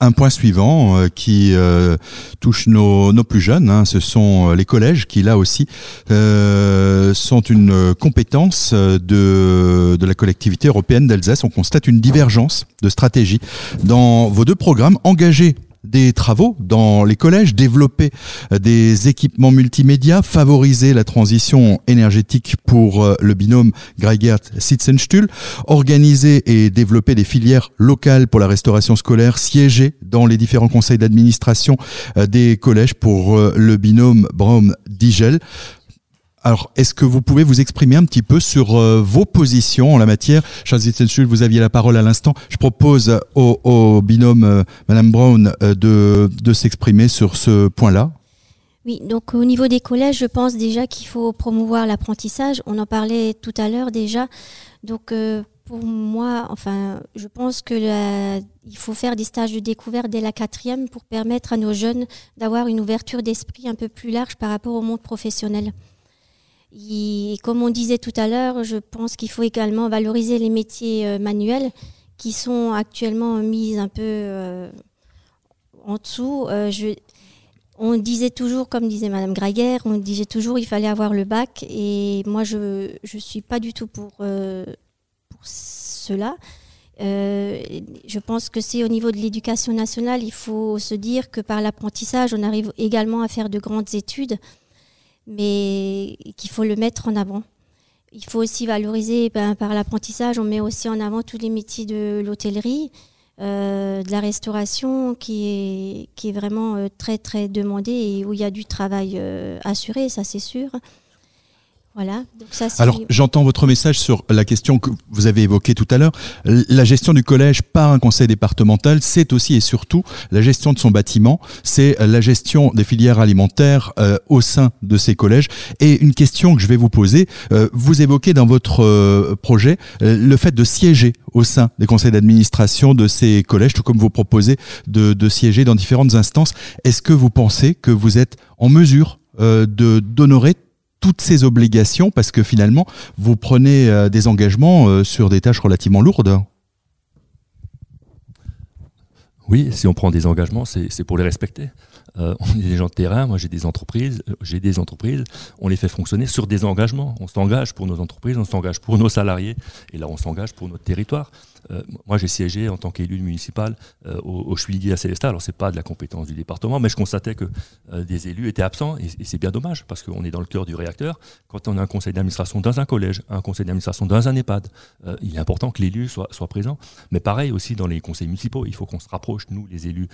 un point suivant euh, qui euh, touche nos, plus jeunes, hein, ce sont euh, les collèges qui là aussi euh, sont une compétence de la collectivité européenne d'Alsace. On constate une divergence de stratégie dans vos deux programmes engagés des travaux dans les collèges, développer des équipements multimédia, favoriser la transition énergétique pour euh, le binôme Greigert-Sitzenstuhl, organiser et développer des filières locales pour la restauration scolaire, siéger dans les différents conseils d'administration euh, des collèges pour euh, le binôme Braun-Digel. Alors, est-ce que vous pouvez vous exprimer un petit peu sur euh, vos positions en la matière? Charles Zitzenstuhl, vous aviez la parole à l'instant. Je propose au, binôme euh, Madame Brown euh, de, s'exprimer sur ce point-là. Oui, donc au niveau des collèges, je pense déjà qu'il faut promouvoir l'apprentissage. On en parlait tout à l'heure déjà. Donc pour moi, enfin, je pense que il faut faire des stages de découverte dès la quatrième pour permettre à nos jeunes d'avoir une ouverture d'esprit un peu plus large par rapport au monde professionnel. Et comme on disait tout à l'heure, je pense qu'il faut également valoriser les métiers euh, manuels qui sont actuellement mis un peu euh, en dessous. Euh, on disait toujours, comme disait Madame Graguer, on disait toujours il fallait avoir le bac. Et moi, je ne suis pas du tout pour, pour cela. je pense que c'est au niveau de l'éducation nationale, il faut se dire que par l'apprentissage, on arrive également à faire de grandes études mais qu'il faut le mettre en avant. Il faut aussi valoriser ben, par l'apprentissage, on met aussi en avant tous les métiers de l'hôtellerie, euh, de la restauration qui est, vraiment euh, très très demandé et où il y a du travail euh, assuré, ça c'est sûr. Voilà. Alors, j'entends votre message sur la question que vous avez évoquée tout à l'heure. La gestion du collège par un conseil départemental, c'est aussi et surtout la gestion de son bâtiment, c'est la gestion des filières alimentaires euh, au sein de ces collèges. Et une question que je vais vous poser, euh, vous évoquez dans votre euh, projet le fait de siéger au sein des conseils d'administration de ces collèges, tout comme vous proposez de, de siéger dans différentes instances. Est-ce que vous pensez que vous êtes en mesure de d'honorer toutes ces obligations parce que finalement, vous prenez euh, des engagements euh, sur des tâches relativement lourdes Oui, si on prend des engagements, c'est pour les respecter. Euh, on est des gens de terrain, moi j'ai des entreprises, j'ai des entreprises, on les fait fonctionner sur des engagements. On s'engage pour nos entreprises, on s'engage pour nos salariés, et là on s'engage pour notre territoire. Euh, moi, j'ai siégé en tant qu'élu municipal euh, au, au à Célestat. Alors, c'est pas de la compétence du département, mais je constatais que euh, des élus étaient absents et, c'est bien dommage parce qu'on est dans le cœur du réacteur. Quand on a un conseil d'administration dans un collège, un conseil d'administration dans un EHPAD, il est important que l'élu soit, soit présent. Mais pareil aussi dans les conseils municipaux, il faut qu'on se rapproche, nous, les élus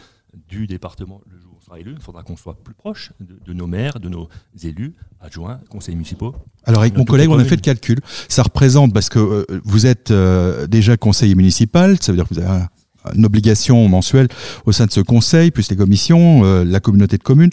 du département, le jour où on sera élu, il faudra qu'on soit plus proche de, nos maires, de nos élus, adjoints, conseils municipaux. Alors avec mon collègue, on a fait le calcul. Ça représente, parce que euh, vous êtes euh, déjà conseiller municipal, ça veut dire que vous avez une obligation mensuelle au sein de ce conseil, plus les commissions, euh, la communauté de communes.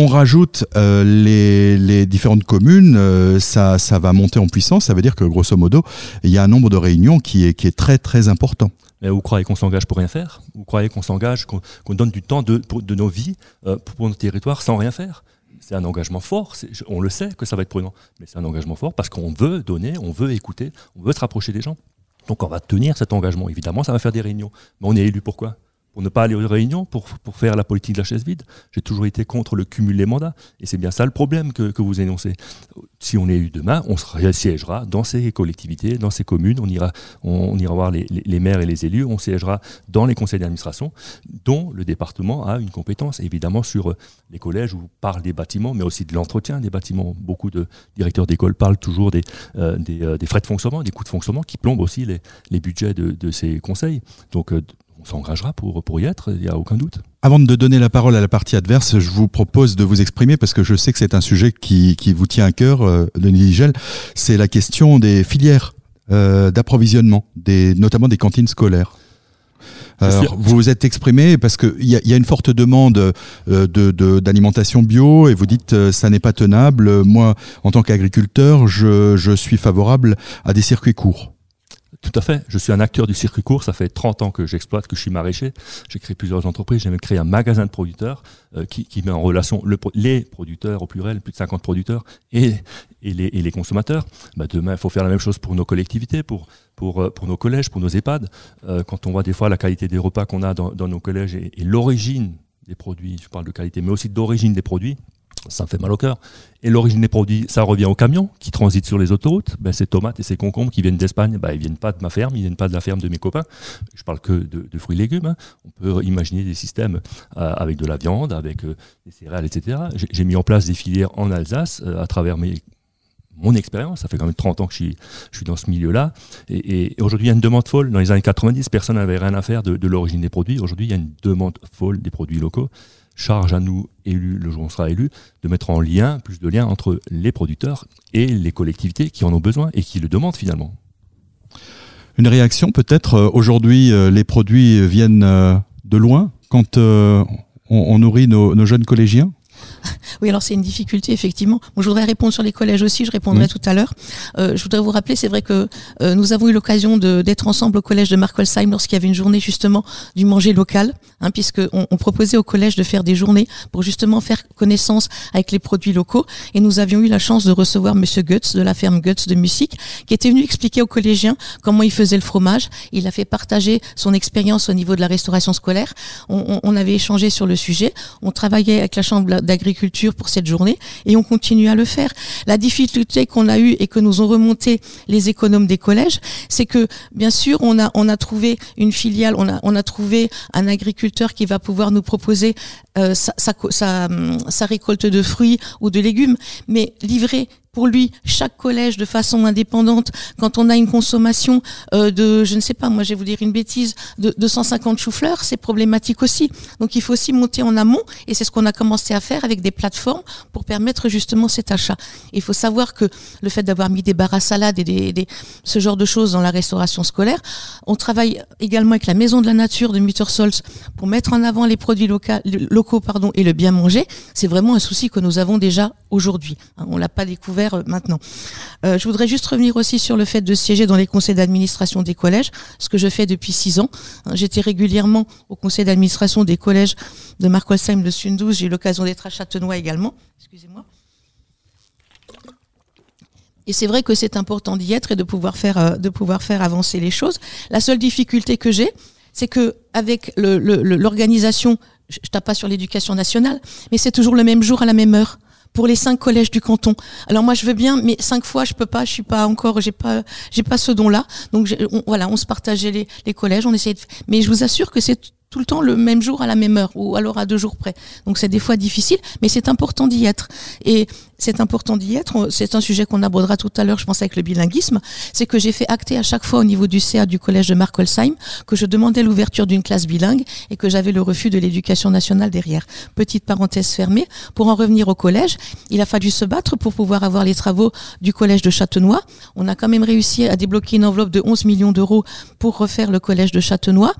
On rajoute les, les, différentes communes, ça, ça va monter en puissance. Ça veut dire que grosso modo, il y a un nombre de réunions qui est, très très important. Mais vous croyez qu'on s'engage pour rien faire? Vous croyez qu'on s'engage, qu'on donne du temps de, nos vies euh, pour, notre territoire sans rien faire? C'est un engagement fort, on le sait que ça va être prenant, mais c'est un engagement fort parce qu'on veut donner, on veut écouter, on veut se rapprocher des gens. Donc on va tenir cet engagement. Évidemment, ça va faire des réunions. Mais on est élu pourquoi? Pour ne pas aller aux réunions, pour, pour faire la politique de la chaise vide. J'ai toujours été contre le cumul des mandats. Et c'est bien ça le problème que, que, vous énoncez. Si on est élu demain, on siégera dans ces collectivités, dans ces communes, on ira, on, ira voir les, les, maires et les élus, on siégera dans les conseils d'administration, dont le département a une compétence, évidemment, sur les collèges où parle des bâtiments, mais aussi de l'entretien des bâtiments. Beaucoup de directeurs d'école parlent toujours des, euh, euh, des, frais de fonctionnement, des coûts de fonctionnement qui plombent aussi les, les budgets de, de, ces conseils. Donc, euh, s'engagera pour, pour y être, il n'y a aucun doute. Avant de donner la parole à la partie adverse, je vous propose de vous exprimer parce que je sais que c'est un sujet qui, qui, vous tient à cœur, euh, Denis Ligel. C'est la question des filières euh, d'approvisionnement, des, notamment des cantines scolaires. Alors, vous vous êtes exprimé parce qu'il y a, y a une forte demande euh, de, d'alimentation bio et vous dites euh, ça n'est pas tenable. Moi, en tant qu'agriculteur, je, je suis favorable à des circuits courts. Tout à fait. Je suis un acteur du circuit court. Ça fait 30 ans que j'exploite, que je suis maraîcher. J'ai créé plusieurs entreprises. J'ai même créé un magasin de producteurs euh, qui, met en relation le, les producteurs au pluriel, plus de 50 producteurs, et, les, consommateurs. Bah, demain, il faut faire la même chose pour nos collectivités, pour, euh, nos collèges, pour nos EHPAD. Euh, quand on voit des fois la qualité des repas qu'on a dans, dans, nos collèges et, et l'origine des produits, je parle de qualité, mais aussi d'origine des produits, ça me fait mal au cœur. Et l'origine des produits, ça revient au camion qui transite sur les autoroutes. Ben, ces tomates et ces concombres qui viennent d'Espagne, ben, ils viennent pas de ma ferme, ils viennent pas de la ferme de mes copains. Je parle que de, fruits et légumes. Hein. On peut imaginer des systèmes euh, avec de la viande, avec euh, des céréales, etc. J'ai mis en place des filières en Alsace euh, à travers mes, mon expérience, ça fait quand même 30 ans que je suis, dans ce milieu-là. Et, aujourd'hui, il y a une demande folle. Dans les années 90, personne n'avait rien à faire de l'origine des produits. Aujourd'hui, il y a une demande folle des produits locaux charge à nous, élus, le jour où on sera élu, de mettre en lien, plus de lien entre les producteurs et les collectivités qui en ont besoin et qui le demandent finalement. Une réaction peut-être, aujourd'hui les produits viennent de loin quand on, nourrit nos jeunes collégiens? oui, alors c'est une difficulté, effectivement. Bon, je voudrais répondre sur les collèges aussi, je répondrai mmh. tout à l'heure. Euh, je voudrais vous rappeler, c'est vrai que euh, nous avons eu l'occasion d'être ensemble au collège de Markolsheim lorsqu'il y avait une journée justement du manger local, hein, puisqu'on on proposait au collège de faire des journées pour justement faire connaissance avec les produits locaux. Et nous avions eu la chance de recevoir Monsieur Guts de la ferme Guts de Musique, qui était venu expliquer aux collégiens comment il faisait le fromage. Il a fait partager son expérience au niveau de la restauration scolaire. On, on, on avait échangé sur le sujet. On travaillait avec la chambre d'agriculture pour cette journée et on continue à le faire. La difficulté qu'on a eue et que nous ont remonté les économes des collèges, c'est que bien sûr on a on a trouvé une filiale, on a on a trouvé un agriculteur qui va pouvoir nous proposer euh, sa, sa, sa, sa récolte de fruits ou de légumes, mais livrer pour lui chaque collège de façon indépendante quand on a une consommation euh, de je ne sais pas moi je vais vous dire une bêtise de, de 150 choux-fleurs c'est problématique aussi. Donc il faut aussi monter en amont et c'est ce qu'on a commencé à faire avec des plateformes pour permettre justement cet achat. Il faut savoir que le fait d'avoir mis des barres à salade et des, ce genre de choses dans la restauration scolaire on travaille également avec la maison de la nature de Muttersols pour mettre en avant les produits locaux, locaux pardon et le bien manger. C'est vraiment un souci que nous avons déjà aujourd'hui hein, on l'a pas découvert maintenant. Euh, je voudrais juste revenir aussi sur le fait de siéger dans les conseils d'administration des collèges, ce que je fais depuis six ans. J'étais régulièrement au conseil d'administration des collèges de Markolsheim de Sundous. J'ai eu l'occasion d'être à Châtenois également. Excusez-moi. Et c'est vrai que c'est important d'y être et de pouvoir faire, euh, de pouvoir faire avancer les choses. La seule difficulté que j'ai, c'est que avec l'organisation, je, je tape pas sur l'éducation nationale, mais c'est toujours le même jour à la même heure pour les cinq collèges du canton. Alors moi je veux bien, mais cinq fois je peux pas, je suis pas encore, j'ai pas, j'ai pas ce don-là. Donc on, voilà, on se partageait les, les collèges, on essayait de, mais je vous assure que c'est tout le temps le même jour à la même heure ou alors à deux jours près. Donc c'est des fois difficile, mais c'est important d'y être. Et c'est important d'y être. C'est un sujet qu'on abordera tout à l'heure, je pense, avec le bilinguisme. C'est que j'ai fait acter à chaque fois au niveau du CA du collège de Markolsheim que je demandais l'ouverture d'une classe bilingue et que j'avais le refus de l'éducation nationale derrière. Petite parenthèse fermée. Pour en revenir au collège, il a fallu se battre pour pouvoir avoir les travaux du collège de Châtenois. On a quand même réussi à débloquer une enveloppe de 11 millions d'euros pour refaire le collège de Châtenois.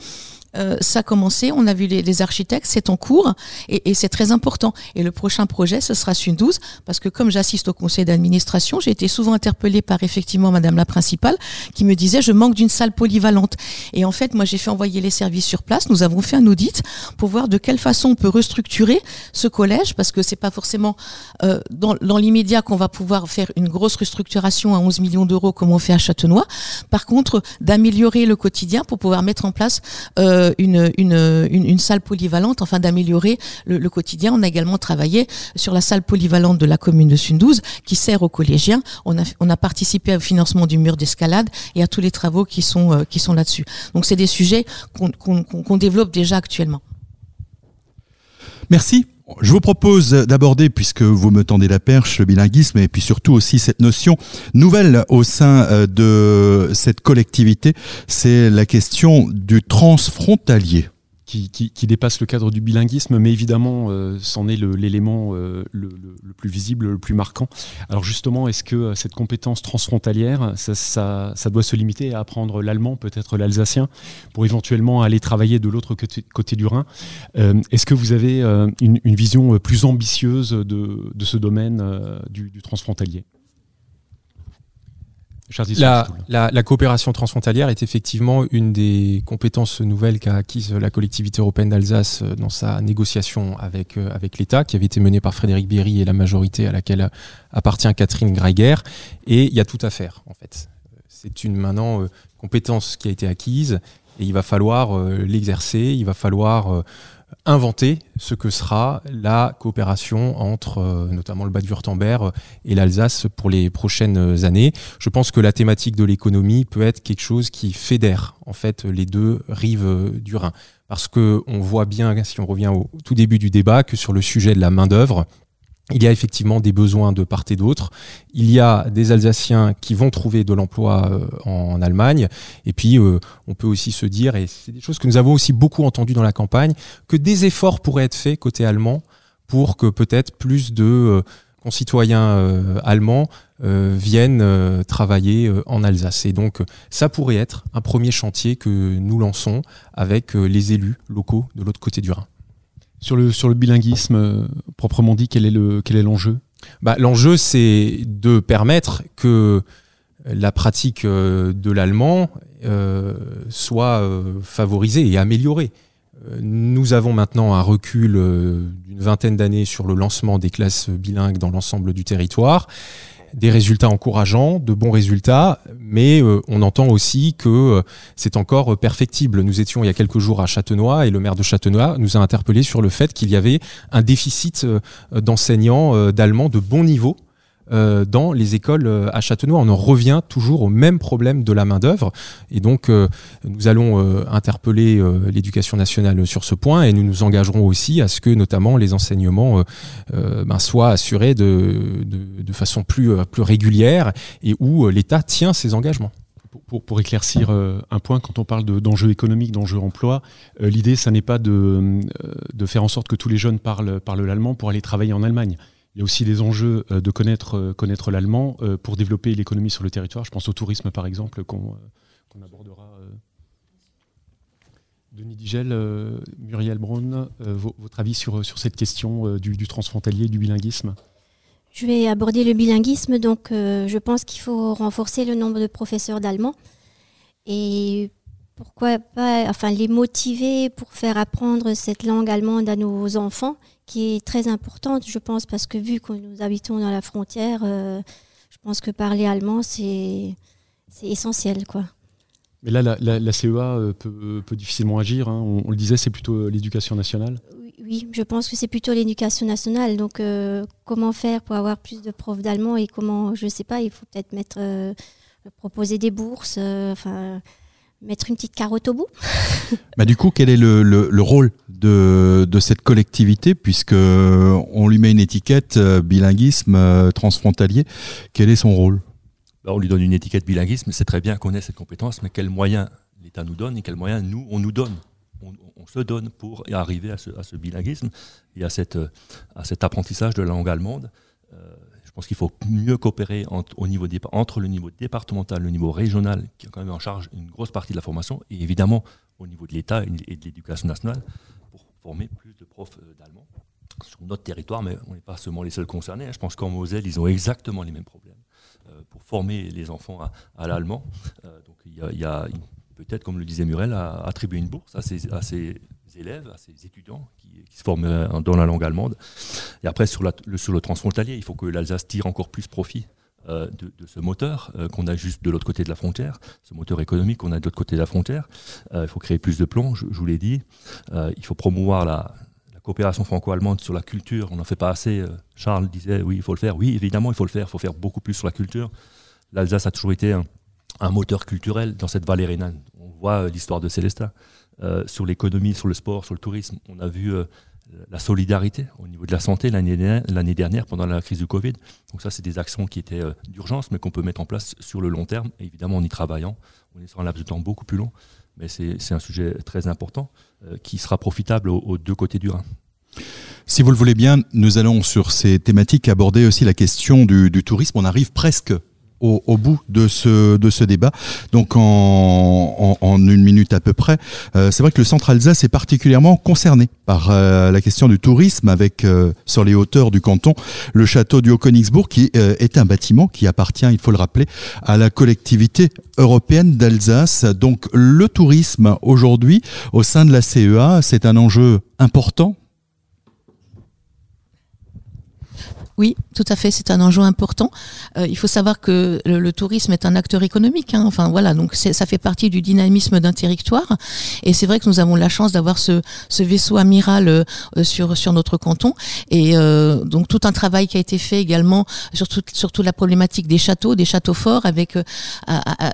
Euh, ça a commencé, on a vu les, les architectes, c'est en cours et, et c'est très important. Et le prochain projet, ce sera SUN 12, parce que comme j'assiste au conseil d'administration, j'ai été souvent interpellée par effectivement Madame la principale qui me disait je manque d'une salle polyvalente. Et en fait, moi j'ai fait envoyer les services sur place, nous avons fait un audit pour voir de quelle façon on peut restructurer ce collège, parce que c'est pas forcément euh, dans, dans l'immédiat qu'on va pouvoir faire une grosse restructuration à 11 millions d'euros comme on fait à Châtenois. Par contre, d'améliorer le quotidien pour pouvoir mettre en place euh, une, une, une, une, salle polyvalente, enfin d'améliorer le, quotidien. On a également travaillé sur la salle polyvalente de la commune de Sundouze qui sert aux collégiens. On a, on a participé au financement du mur d'escalade et à tous les travaux qui sont, euh, sont là-dessus. Donc c'est des sujets qu'on qu qu développe déjà actuellement. Merci. Je vous propose d'aborder, puisque vous me tendez la perche, le bilinguisme et puis surtout aussi cette notion nouvelle au sein euh, de cette collectivité, c'est la question du transfrontalier qui, qui, qui, dépasse le cadre du bilinguisme, mais évidemment, euh, c'en est l'élément euh, le, le, plus visible, le plus marquant. Alors justement, est-ce que euh, cette compétence transfrontalière, ça, ça, ça doit se limiter à apprendre l'allemand, peut-être l'alsacien, pour éventuellement aller travailler de l'autre côté, côté, du Rhin? Euh, Est-ce que vous avez euh, une, une, vision plus ambitieuse de, de ce domaine du, du transfrontalier? La, coopération transfrontalière est effectivement une des compétences nouvelles qu'a acquise la collectivité européenne d'Alsace euh, dans sa négociation avec, euh, avec l'État, qui avait été menée par Frédéric Bierry et la majorité à laquelle appartient Catherine Greiger. Et il y a tout à faire, en fait. C'est une maintenant euh, compétence qui a été acquise et il va falloir l'exercer, il va falloir inventer ce que sera la coopération entre euh, notamment le Bade-Württemberg et l'Alsace pour les prochaines années. Je pense que la thématique de l'économie peut être quelque chose qui fédère en fait les deux rives du Rhin. Parce qu'on voit bien, si on revient au tout début du débat, que sur le sujet de la main-d'œuvre, il y a effectivement des besoins de part et d'autre. Il y a des Alsaciens qui vont trouver de l'emploi euh, en Allemagne. Et puis, euh, on peut aussi se dire, et c'est des choses que nous avons aussi beaucoup entendues dans la campagne, que des efforts pourraient être faits côté allemand pour que peut-être plus de euh, concitoyens allemands viennent travailler en Alsace. Et donc, ça pourrait être un premier chantier que nous lançons avec les élus locaux de l'autre côté du Rhin. Sur le, sur le bilinguisme, euh, proprement dit, quel est le l'enjeu? Bah, L'enjeu, c'est de permettre que la pratique euh, de l'allemand euh, soit favorisée et améliorée. Nous avons maintenant un recul d'une vingtaine d'années sur le lancement des classes bilingues dans l'ensemble du territoire des résultats encourageants, de bons résultats, mais euh, on entend aussi que euh, c'est encore perfectible. Nous étions il y a quelques jours à Châtenois et le maire de Châtenois nous a interpellé sur le fait qu'il y avait un déficit euh, d'enseignants d'allemand de bon niveau euh, dans les écoles euh, à Châtenois. On en revient toujours au même problème de la main-d'œuvre. Et donc, euh, nous allons interpeller l'éducation nationale sur ce point et nous nous engagerons aussi à ce que, notamment, les enseignements ben, soient assurés de, de, façon plus, plus régulière et où l'État tient ses engagements. Pour, pour, éclaircir un point, quand on parle d'enjeux économiques, d'enjeux emploi, l'idée, ça n'est pas de, de, faire en sorte que tous les jeunes parlent, parlent l'allemand pour aller travailler en Allemagne. Il y a aussi des enjeux euh, de connaître, euh, connaître l'allemand euh, pour développer l'économie sur le territoire. Je pense au tourisme, par exemple, qu'on abordera. Denis Digel, Muriel Braun, votre avis sur, sur cette question du, du, transfrontalier, du bilinguisme? Je vais aborder le bilinguisme. Donc, je pense qu'il faut renforcer le nombre de professeurs d'allemand. Et pourquoi pas enfin, les motiver pour faire apprendre cette langue allemande à nos enfants qui est très importante, je pense, parce que vu que nous habitons dans la frontière, euh, je pense que parler allemand, c'est essentiel. Quoi. Mais là, la, CEA euh, peut, peut, difficilement agir. Hein. On, le disait, c'est plutôt euh, l'éducation nationale. Oui, je pense que c'est plutôt l'éducation nationale. Donc, comment faire pour avoir plus de profs d'allemand et comment, je ne sais pas, il faut peut-être mettre, proposer des bourses. enfin mettre une petite carotte au bout. bah, du coup, quel est le, le, rôle de, de, cette collectivité, puisque on lui met une étiquette euh, bilinguisme euh, transfrontalier Quel est son rôle? Bah, On lui donne une étiquette bilinguisme, c'est très bien qu'on ait cette compétence, mais quels moyens l'État nous donne et quels moyens nous, on nous donne? On, se donne pour arriver à ce, à ce bilinguisme et à, cette, à cet apprentissage de la langue allemande. Euh, pense qu'il faut mieux coopérer entre, au niveau entre le niveau départemental, le niveau régional, qui a quand même en charge une grosse partie de la formation, et évidemment au niveau de l'État et de l'éducation nationale, pour former plus de profs euh, d'allemand sur notre territoire, mais on n'est pas seulement les seuls concernés. Hein. Je pense qu'en Moselle, ils ont exactement les mêmes problèmes euh, pour former les enfants à, l'allemand. Euh, donc il y a, peut-être, comme le disait Murel, attribuer une bourse à ces élèves, à ces étudiants qui, se forment euh, dans la langue allemande. Et après, sur, le, sur le transfrontalier, il faut que l'Alsace tire encore plus profit euh, de, ce moteur euh, qu'on a juste de l'autre côté de la frontière, ce moteur économique qu'on a de l'autre côté de la frontière. il faut créer plus de plans, je, vous l'ai dit. il faut promouvoir la, coopération franco-allemande sur la culture. On n'en fait pas assez. Charles disait oui, il faut le faire. Oui, évidemment, il faut le faire. Il faut faire beaucoup plus sur la culture. L'Alsace a toujours été un, un moteur culturel dans cette vallée rhénane. On voit l'histoire de Célestin. Euh, sur l'économie, sur le sport, sur le tourisme. On a vu euh, la solidarité au niveau de la santé l'année dernière pendant la crise du Covid. Donc ça, c'est des actions qui étaient euh, d'urgence, mais qu'on peut mettre en place sur le long terme, évidemment en y travaillant. On est sur un laps de temps beaucoup plus long, mais c'est un sujet très important qui sera profitable aux, deux côtés du Rhin. Si vous le voulez bien, nous allons sur ces thématiques aborder aussi la question du tourisme. On arrive presque au, bout de ce, de ce débat. Donc en, en, une minute à peu près, euh, c'est vrai que le centre Alsace est particulièrement concerné par euh, la question du tourisme avec euh, sur les hauteurs du canton le château du Haut-Königsbourg qui est un bâtiment qui appartient, il faut le rappeler, à la collectivité européenne d'Alsace. Donc le tourisme aujourd'hui au sein de la CEA, c'est un enjeu important Oui, tout à fait, c'est un enjeu important. Euh, il faut savoir que le, tourisme est un acteur économique. Hein. Enfin voilà, donc ça fait partie du dynamisme d'un territoire. Et c'est vrai que nous avons la chance d'avoir ce, ce, vaisseau amiral euh, sur sur notre canton. Et euh, donc tout un travail qui a été fait également sur, tout, sur toute la problématique des châteaux, des châteaux forts, avec euh,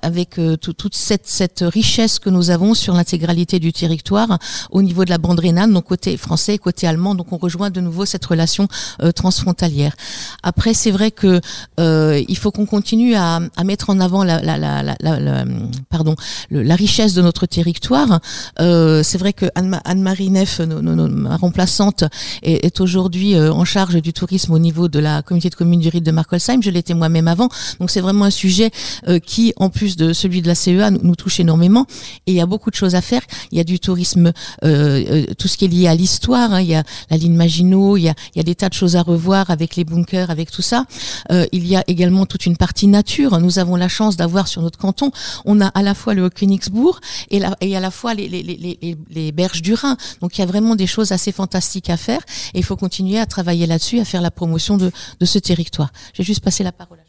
avec toute cette, cette richesse que nous avons sur l'intégralité du territoire au niveau de la bande rhénane, donc côté français, côté allemand. Donc on rejoint de nouveau cette relation transfrontalière. Après, c'est vrai que euh, il faut qu'on continue à, à, mettre en avant la, la, la, la pardon, la richesse de notre territoire. Euh, c'est vrai que Anne-Marie Neff, ma remplaçante, est, est aujourd'hui euh, en charge du tourisme au niveau de la communauté de communes du Ride de Markolsheim. Je l'étais moi-même avant. Donc c'est vraiment un sujet euh, qui, en plus de celui de la CEA, nous, nous, touche énormément. Et il y a beaucoup de choses à faire. Il y a du tourisme, euh, tout ce qui est lié à l'histoire. Hein. Il y a la ligne Maginot. Il y a, il y a des tas de choses à revoir avec les bunkers, avec tout ça. Euh, il y a également toute une partie nature. Nous avons la chance d'avoir sur notre canton, on a à la fois le Königsbourg et à la fois les, les, les, les, berges du Rhin. Donc il y a vraiment des choses assez fantastiques à faire et il faut continuer à travailler là-dessus, à faire la promotion de, de ce territoire. J'ai juste passé la parole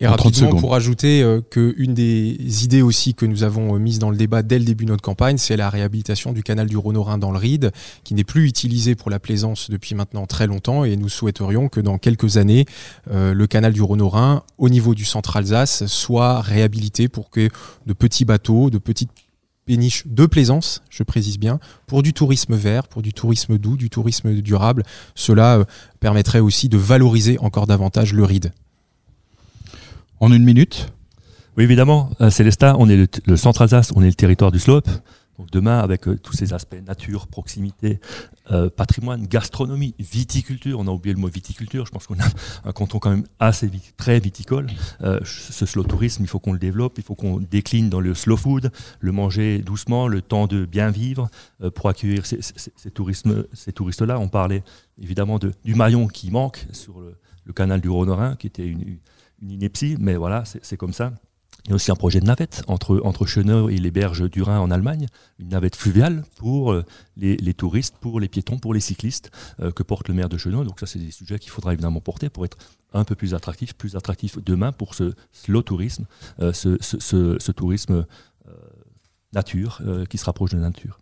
et rapidement, pour ajouter euh, qu'une des idées aussi que nous avons euh, mises dans le débat dès le début de notre campagne, c'est la réhabilitation du canal du Rhône-Rhin dans le Ride, qui n'est plus utilisé pour la plaisance depuis maintenant très longtemps. Et nous souhaiterions que dans quelques années, euh, le canal du Rhône-Rhin, au niveau du centre Alsace, soit réhabilité pour que de petits bateaux, de petites péniches de plaisance, je précise bien, pour du tourisme vert, pour du tourisme doux, du tourisme durable. Cela permettrait aussi de valoriser encore davantage le Ride. En une minute Oui, évidemment. Euh, Célestat, on est le, centre Alsace, on est le territoire du slope. Donc demain, avec euh, tous ces aspects nature, proximité, euh, patrimoine, gastronomie, viticulture, on a oublié le mot viticulture, je pense qu'on a un canton quand même assez très viticole. ce slow tourisme, il faut qu'on le développe, il faut qu'on décline dans le slow food, le manger doucement, le temps de bien vivre pour accueillir ces, touristes-là. On parlait évidemment de, du maillon qui manque sur le, canal du Rhône-Rhin, qui était une ineptie, mais voilà, c'est comme ça. Il y a aussi un projet de navette entre, entre et les berges du Rhin en Allemagne, une navette fluviale pour euh, les, touristes, pour les piétons, pour les cyclistes euh, que porte le maire de Schönau. Donc ça, c'est des sujets qu'il faudra évidemment porter pour être un peu plus attractif, plus attractif demain pour ce slow tourisme, euh, ce, tourisme nature qui se rapproche de la nature.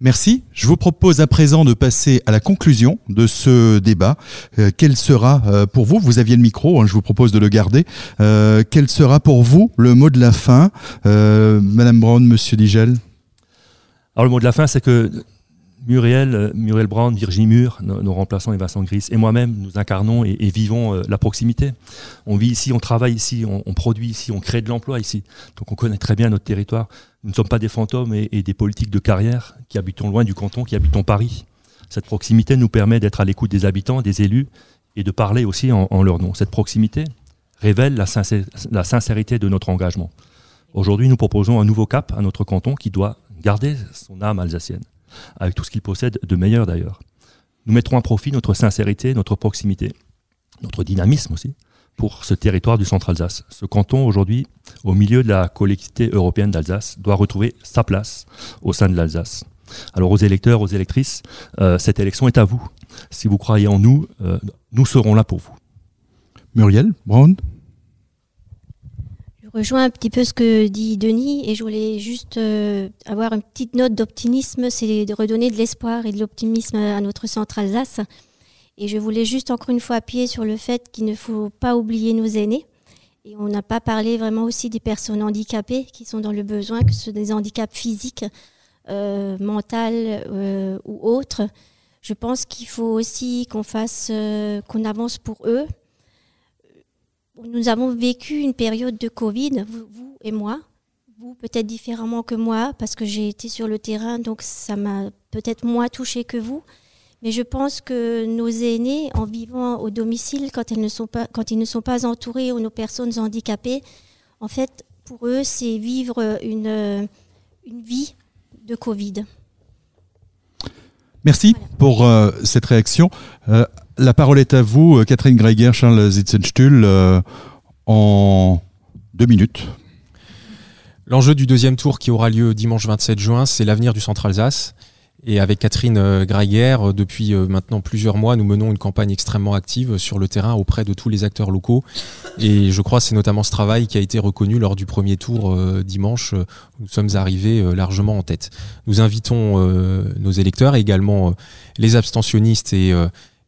Merci. Je vous propose à présent de passer à la conclusion de ce débat. Euh, quel sera euh, pour vous, vous aviez le micro, hein, je vous propose de le garder, euh, quel sera pour vous le mot de la fin Madame Brown, Monsieur Digel? Alors le mot de la fin, c'est que Muriel, Muriel Brand, Virginie Mur, nos, remplaçants et Vincent Gris, et moi-même, nous incarnons et, vivons la proximité. On vit ici, on travaille ici, on, produit ici, on crée de l'emploi ici. Donc on connaît très bien notre territoire. Nous ne sommes pas des fantômes et, des politiques de carrière qui habitons loin du canton, qui habitons Paris. Cette proximité nous permet d'être à l'écoute des habitants, des élus, et de parler aussi en, leur nom. Cette proximité révèle la, sincérité de notre engagement. Aujourd'hui, nous proposons un nouveau cap à notre canton qui doit garder son âme alsacienne avec tout ce qu'il possède de meilleur d'ailleurs. Nous mettrons à profit notre sincérité, notre proximité, notre dynamisme aussi, pour ce territoire du centre Alsace. Ce canton, aujourd'hui, au milieu de la collectivité européenne d'Alsace, doit retrouver sa place au sein de l'Alsace. Alors aux électeurs, aux électrices, euh, cette élection est à vous. Si vous croyez en nous, euh, nous serons là pour vous. Muriel Brown rejoins un petit peu ce que dit Denis et je voulais juste euh, avoir une petite note d'optimisme, c'est de redonner de l'espoir et de l'optimisme à notre centre Alsace. Et je voulais juste encore une fois appuyer sur le fait qu'il ne faut pas oublier nos aînés. Et on n'a pas parlé vraiment aussi des personnes handicapées qui sont dans le besoin, que ce soit des handicaps physiques, euh, mentaux euh, ou autres. Je pense qu'il faut aussi qu'on fasse, qu'on avance pour eux, nous avons vécu une période de Covid, vous, et moi. Vous peut-être différemment que moi, parce que j'ai été sur le terrain, donc ça m'a peut-être moins touché que vous. Mais je pense que nos aînés, en vivant au domicile, quand, elles ne sont pas, quand ils ne sont pas entourés ou nos personnes handicapées, en fait, pour eux, c'est vivre une, une vie de Covid. Merci pour euh, cette réaction. Euh, la parole est à vous, euh, Catherine Greiger, Charles Zitzenstuhl, en deux minutes. L'enjeu du deuxième tour qui aura lieu dimanche 27 juin, c'est l'avenir du Centre Alsace. Et avec Catherine euh, Greiger, euh, depuis euh, maintenant plusieurs mois, nous menons une campagne extrêmement active sur le terrain auprès de tous les acteurs locaux. Et je crois que c'est notamment ce travail qui a été reconnu lors du premier tour dimanche. Nous sommes arrivés largement en tête. Nous invitons nos électeurs et également les abstentionnistes et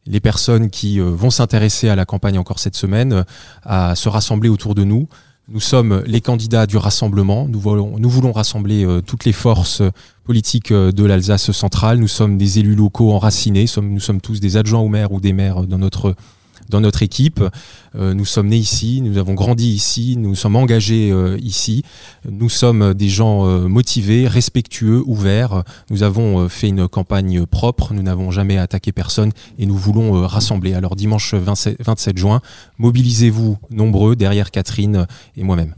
les personnes qui vont s'intéresser à la campagne encore cette semaine à se rassembler autour de nous. Nous sommes les candidats du rassemblement. Nous voulons, nous rassembler toutes les forces politique euh, de l'Alsace centrale. Nous sommes des élus locaux enracinés. Nous sommes tous des adjoints au maire ou des maires dans notre dans notre équipe. Euh, nous sommes nés ici, nous avons grandi ici, nous sommes engagés euh, ici. Nous sommes des gens motivés, respectueux, ouverts. Nous avons fait une campagne propre, nous n'avons jamais attaqué personne et nous voulons rassembler. Alors dimanche 27 juin, mobilisez-vous nombreux derrière Catherine et moi-même.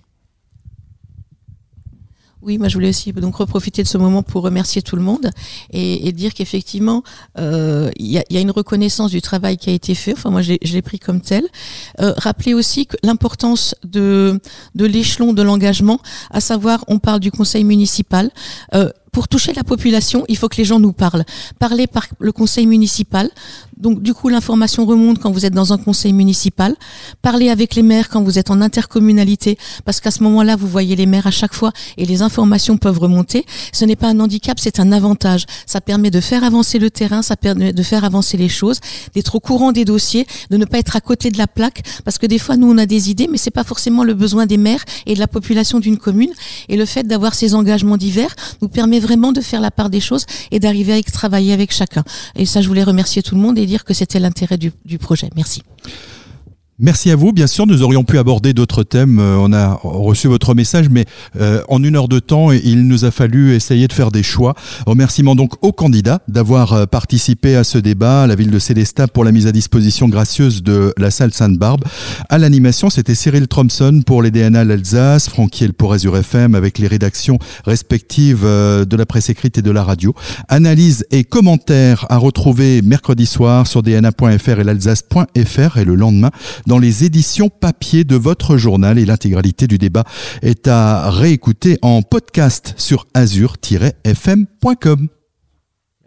Oui, moi je voulais aussi donc reprofiter de ce moment pour remercier tout le monde et, dire qu'effectivement euh, il y, a, une reconnaissance du travail qui a été fait. Enfin moi je l'ai pris comme tel. Euh, rappeler aussi l'importance de de l'échelon de l'engagement, à savoir on parle du conseil municipal. Euh, pour toucher la population, il faut que les gens nous parlent. Parler par le conseil municipal. Donc, du coup, l'information remonte quand vous êtes dans un conseil municipal. Parler avec les maires quand vous êtes en intercommunalité, parce qu'à ce moment-là, vous voyez les maires à chaque fois et les informations peuvent remonter. Ce n'est pas un handicap, c'est un avantage. Ça permet de faire avancer le terrain, ça permet de faire avancer les choses, d'être au courant des dossiers, de ne pas être à côté de la plaque, parce que des fois, nous, on a des idées, mais c'est pas forcément le besoin des maires et de la population d'une commune. Et le fait d'avoir ces engagements divers nous permet vraiment de faire la part des choses et d'arriver à travailler avec chacun. Et ça, je voulais remercier tout le monde dire que c'était l'intérêt du, du projet. Merci. Merci à vous. Bien sûr, nous aurions pu aborder d'autres thèmes. Euh, on a reçu votre message, mais euh, en une heure de temps, il nous a fallu essayer de faire des choix. Remerciements donc aux candidats d'avoir euh, participé à ce débat, à la ville de Célestat pour la mise à disposition gracieuse de la salle Sainte-Barbe. À l'animation, c'était Cyril Thompson pour les DNA l'Alsace, Francky pour Azure FM avec les rédactions respectives de la presse écrite et de la radio. Analyse et commentaires à retrouver mercredi soir sur dna.fr et l'alsace.fr et le lendemain dans les éditions papier de votre journal et l'intégralité du débat est à réécouter en podcast sur azur-fm.com.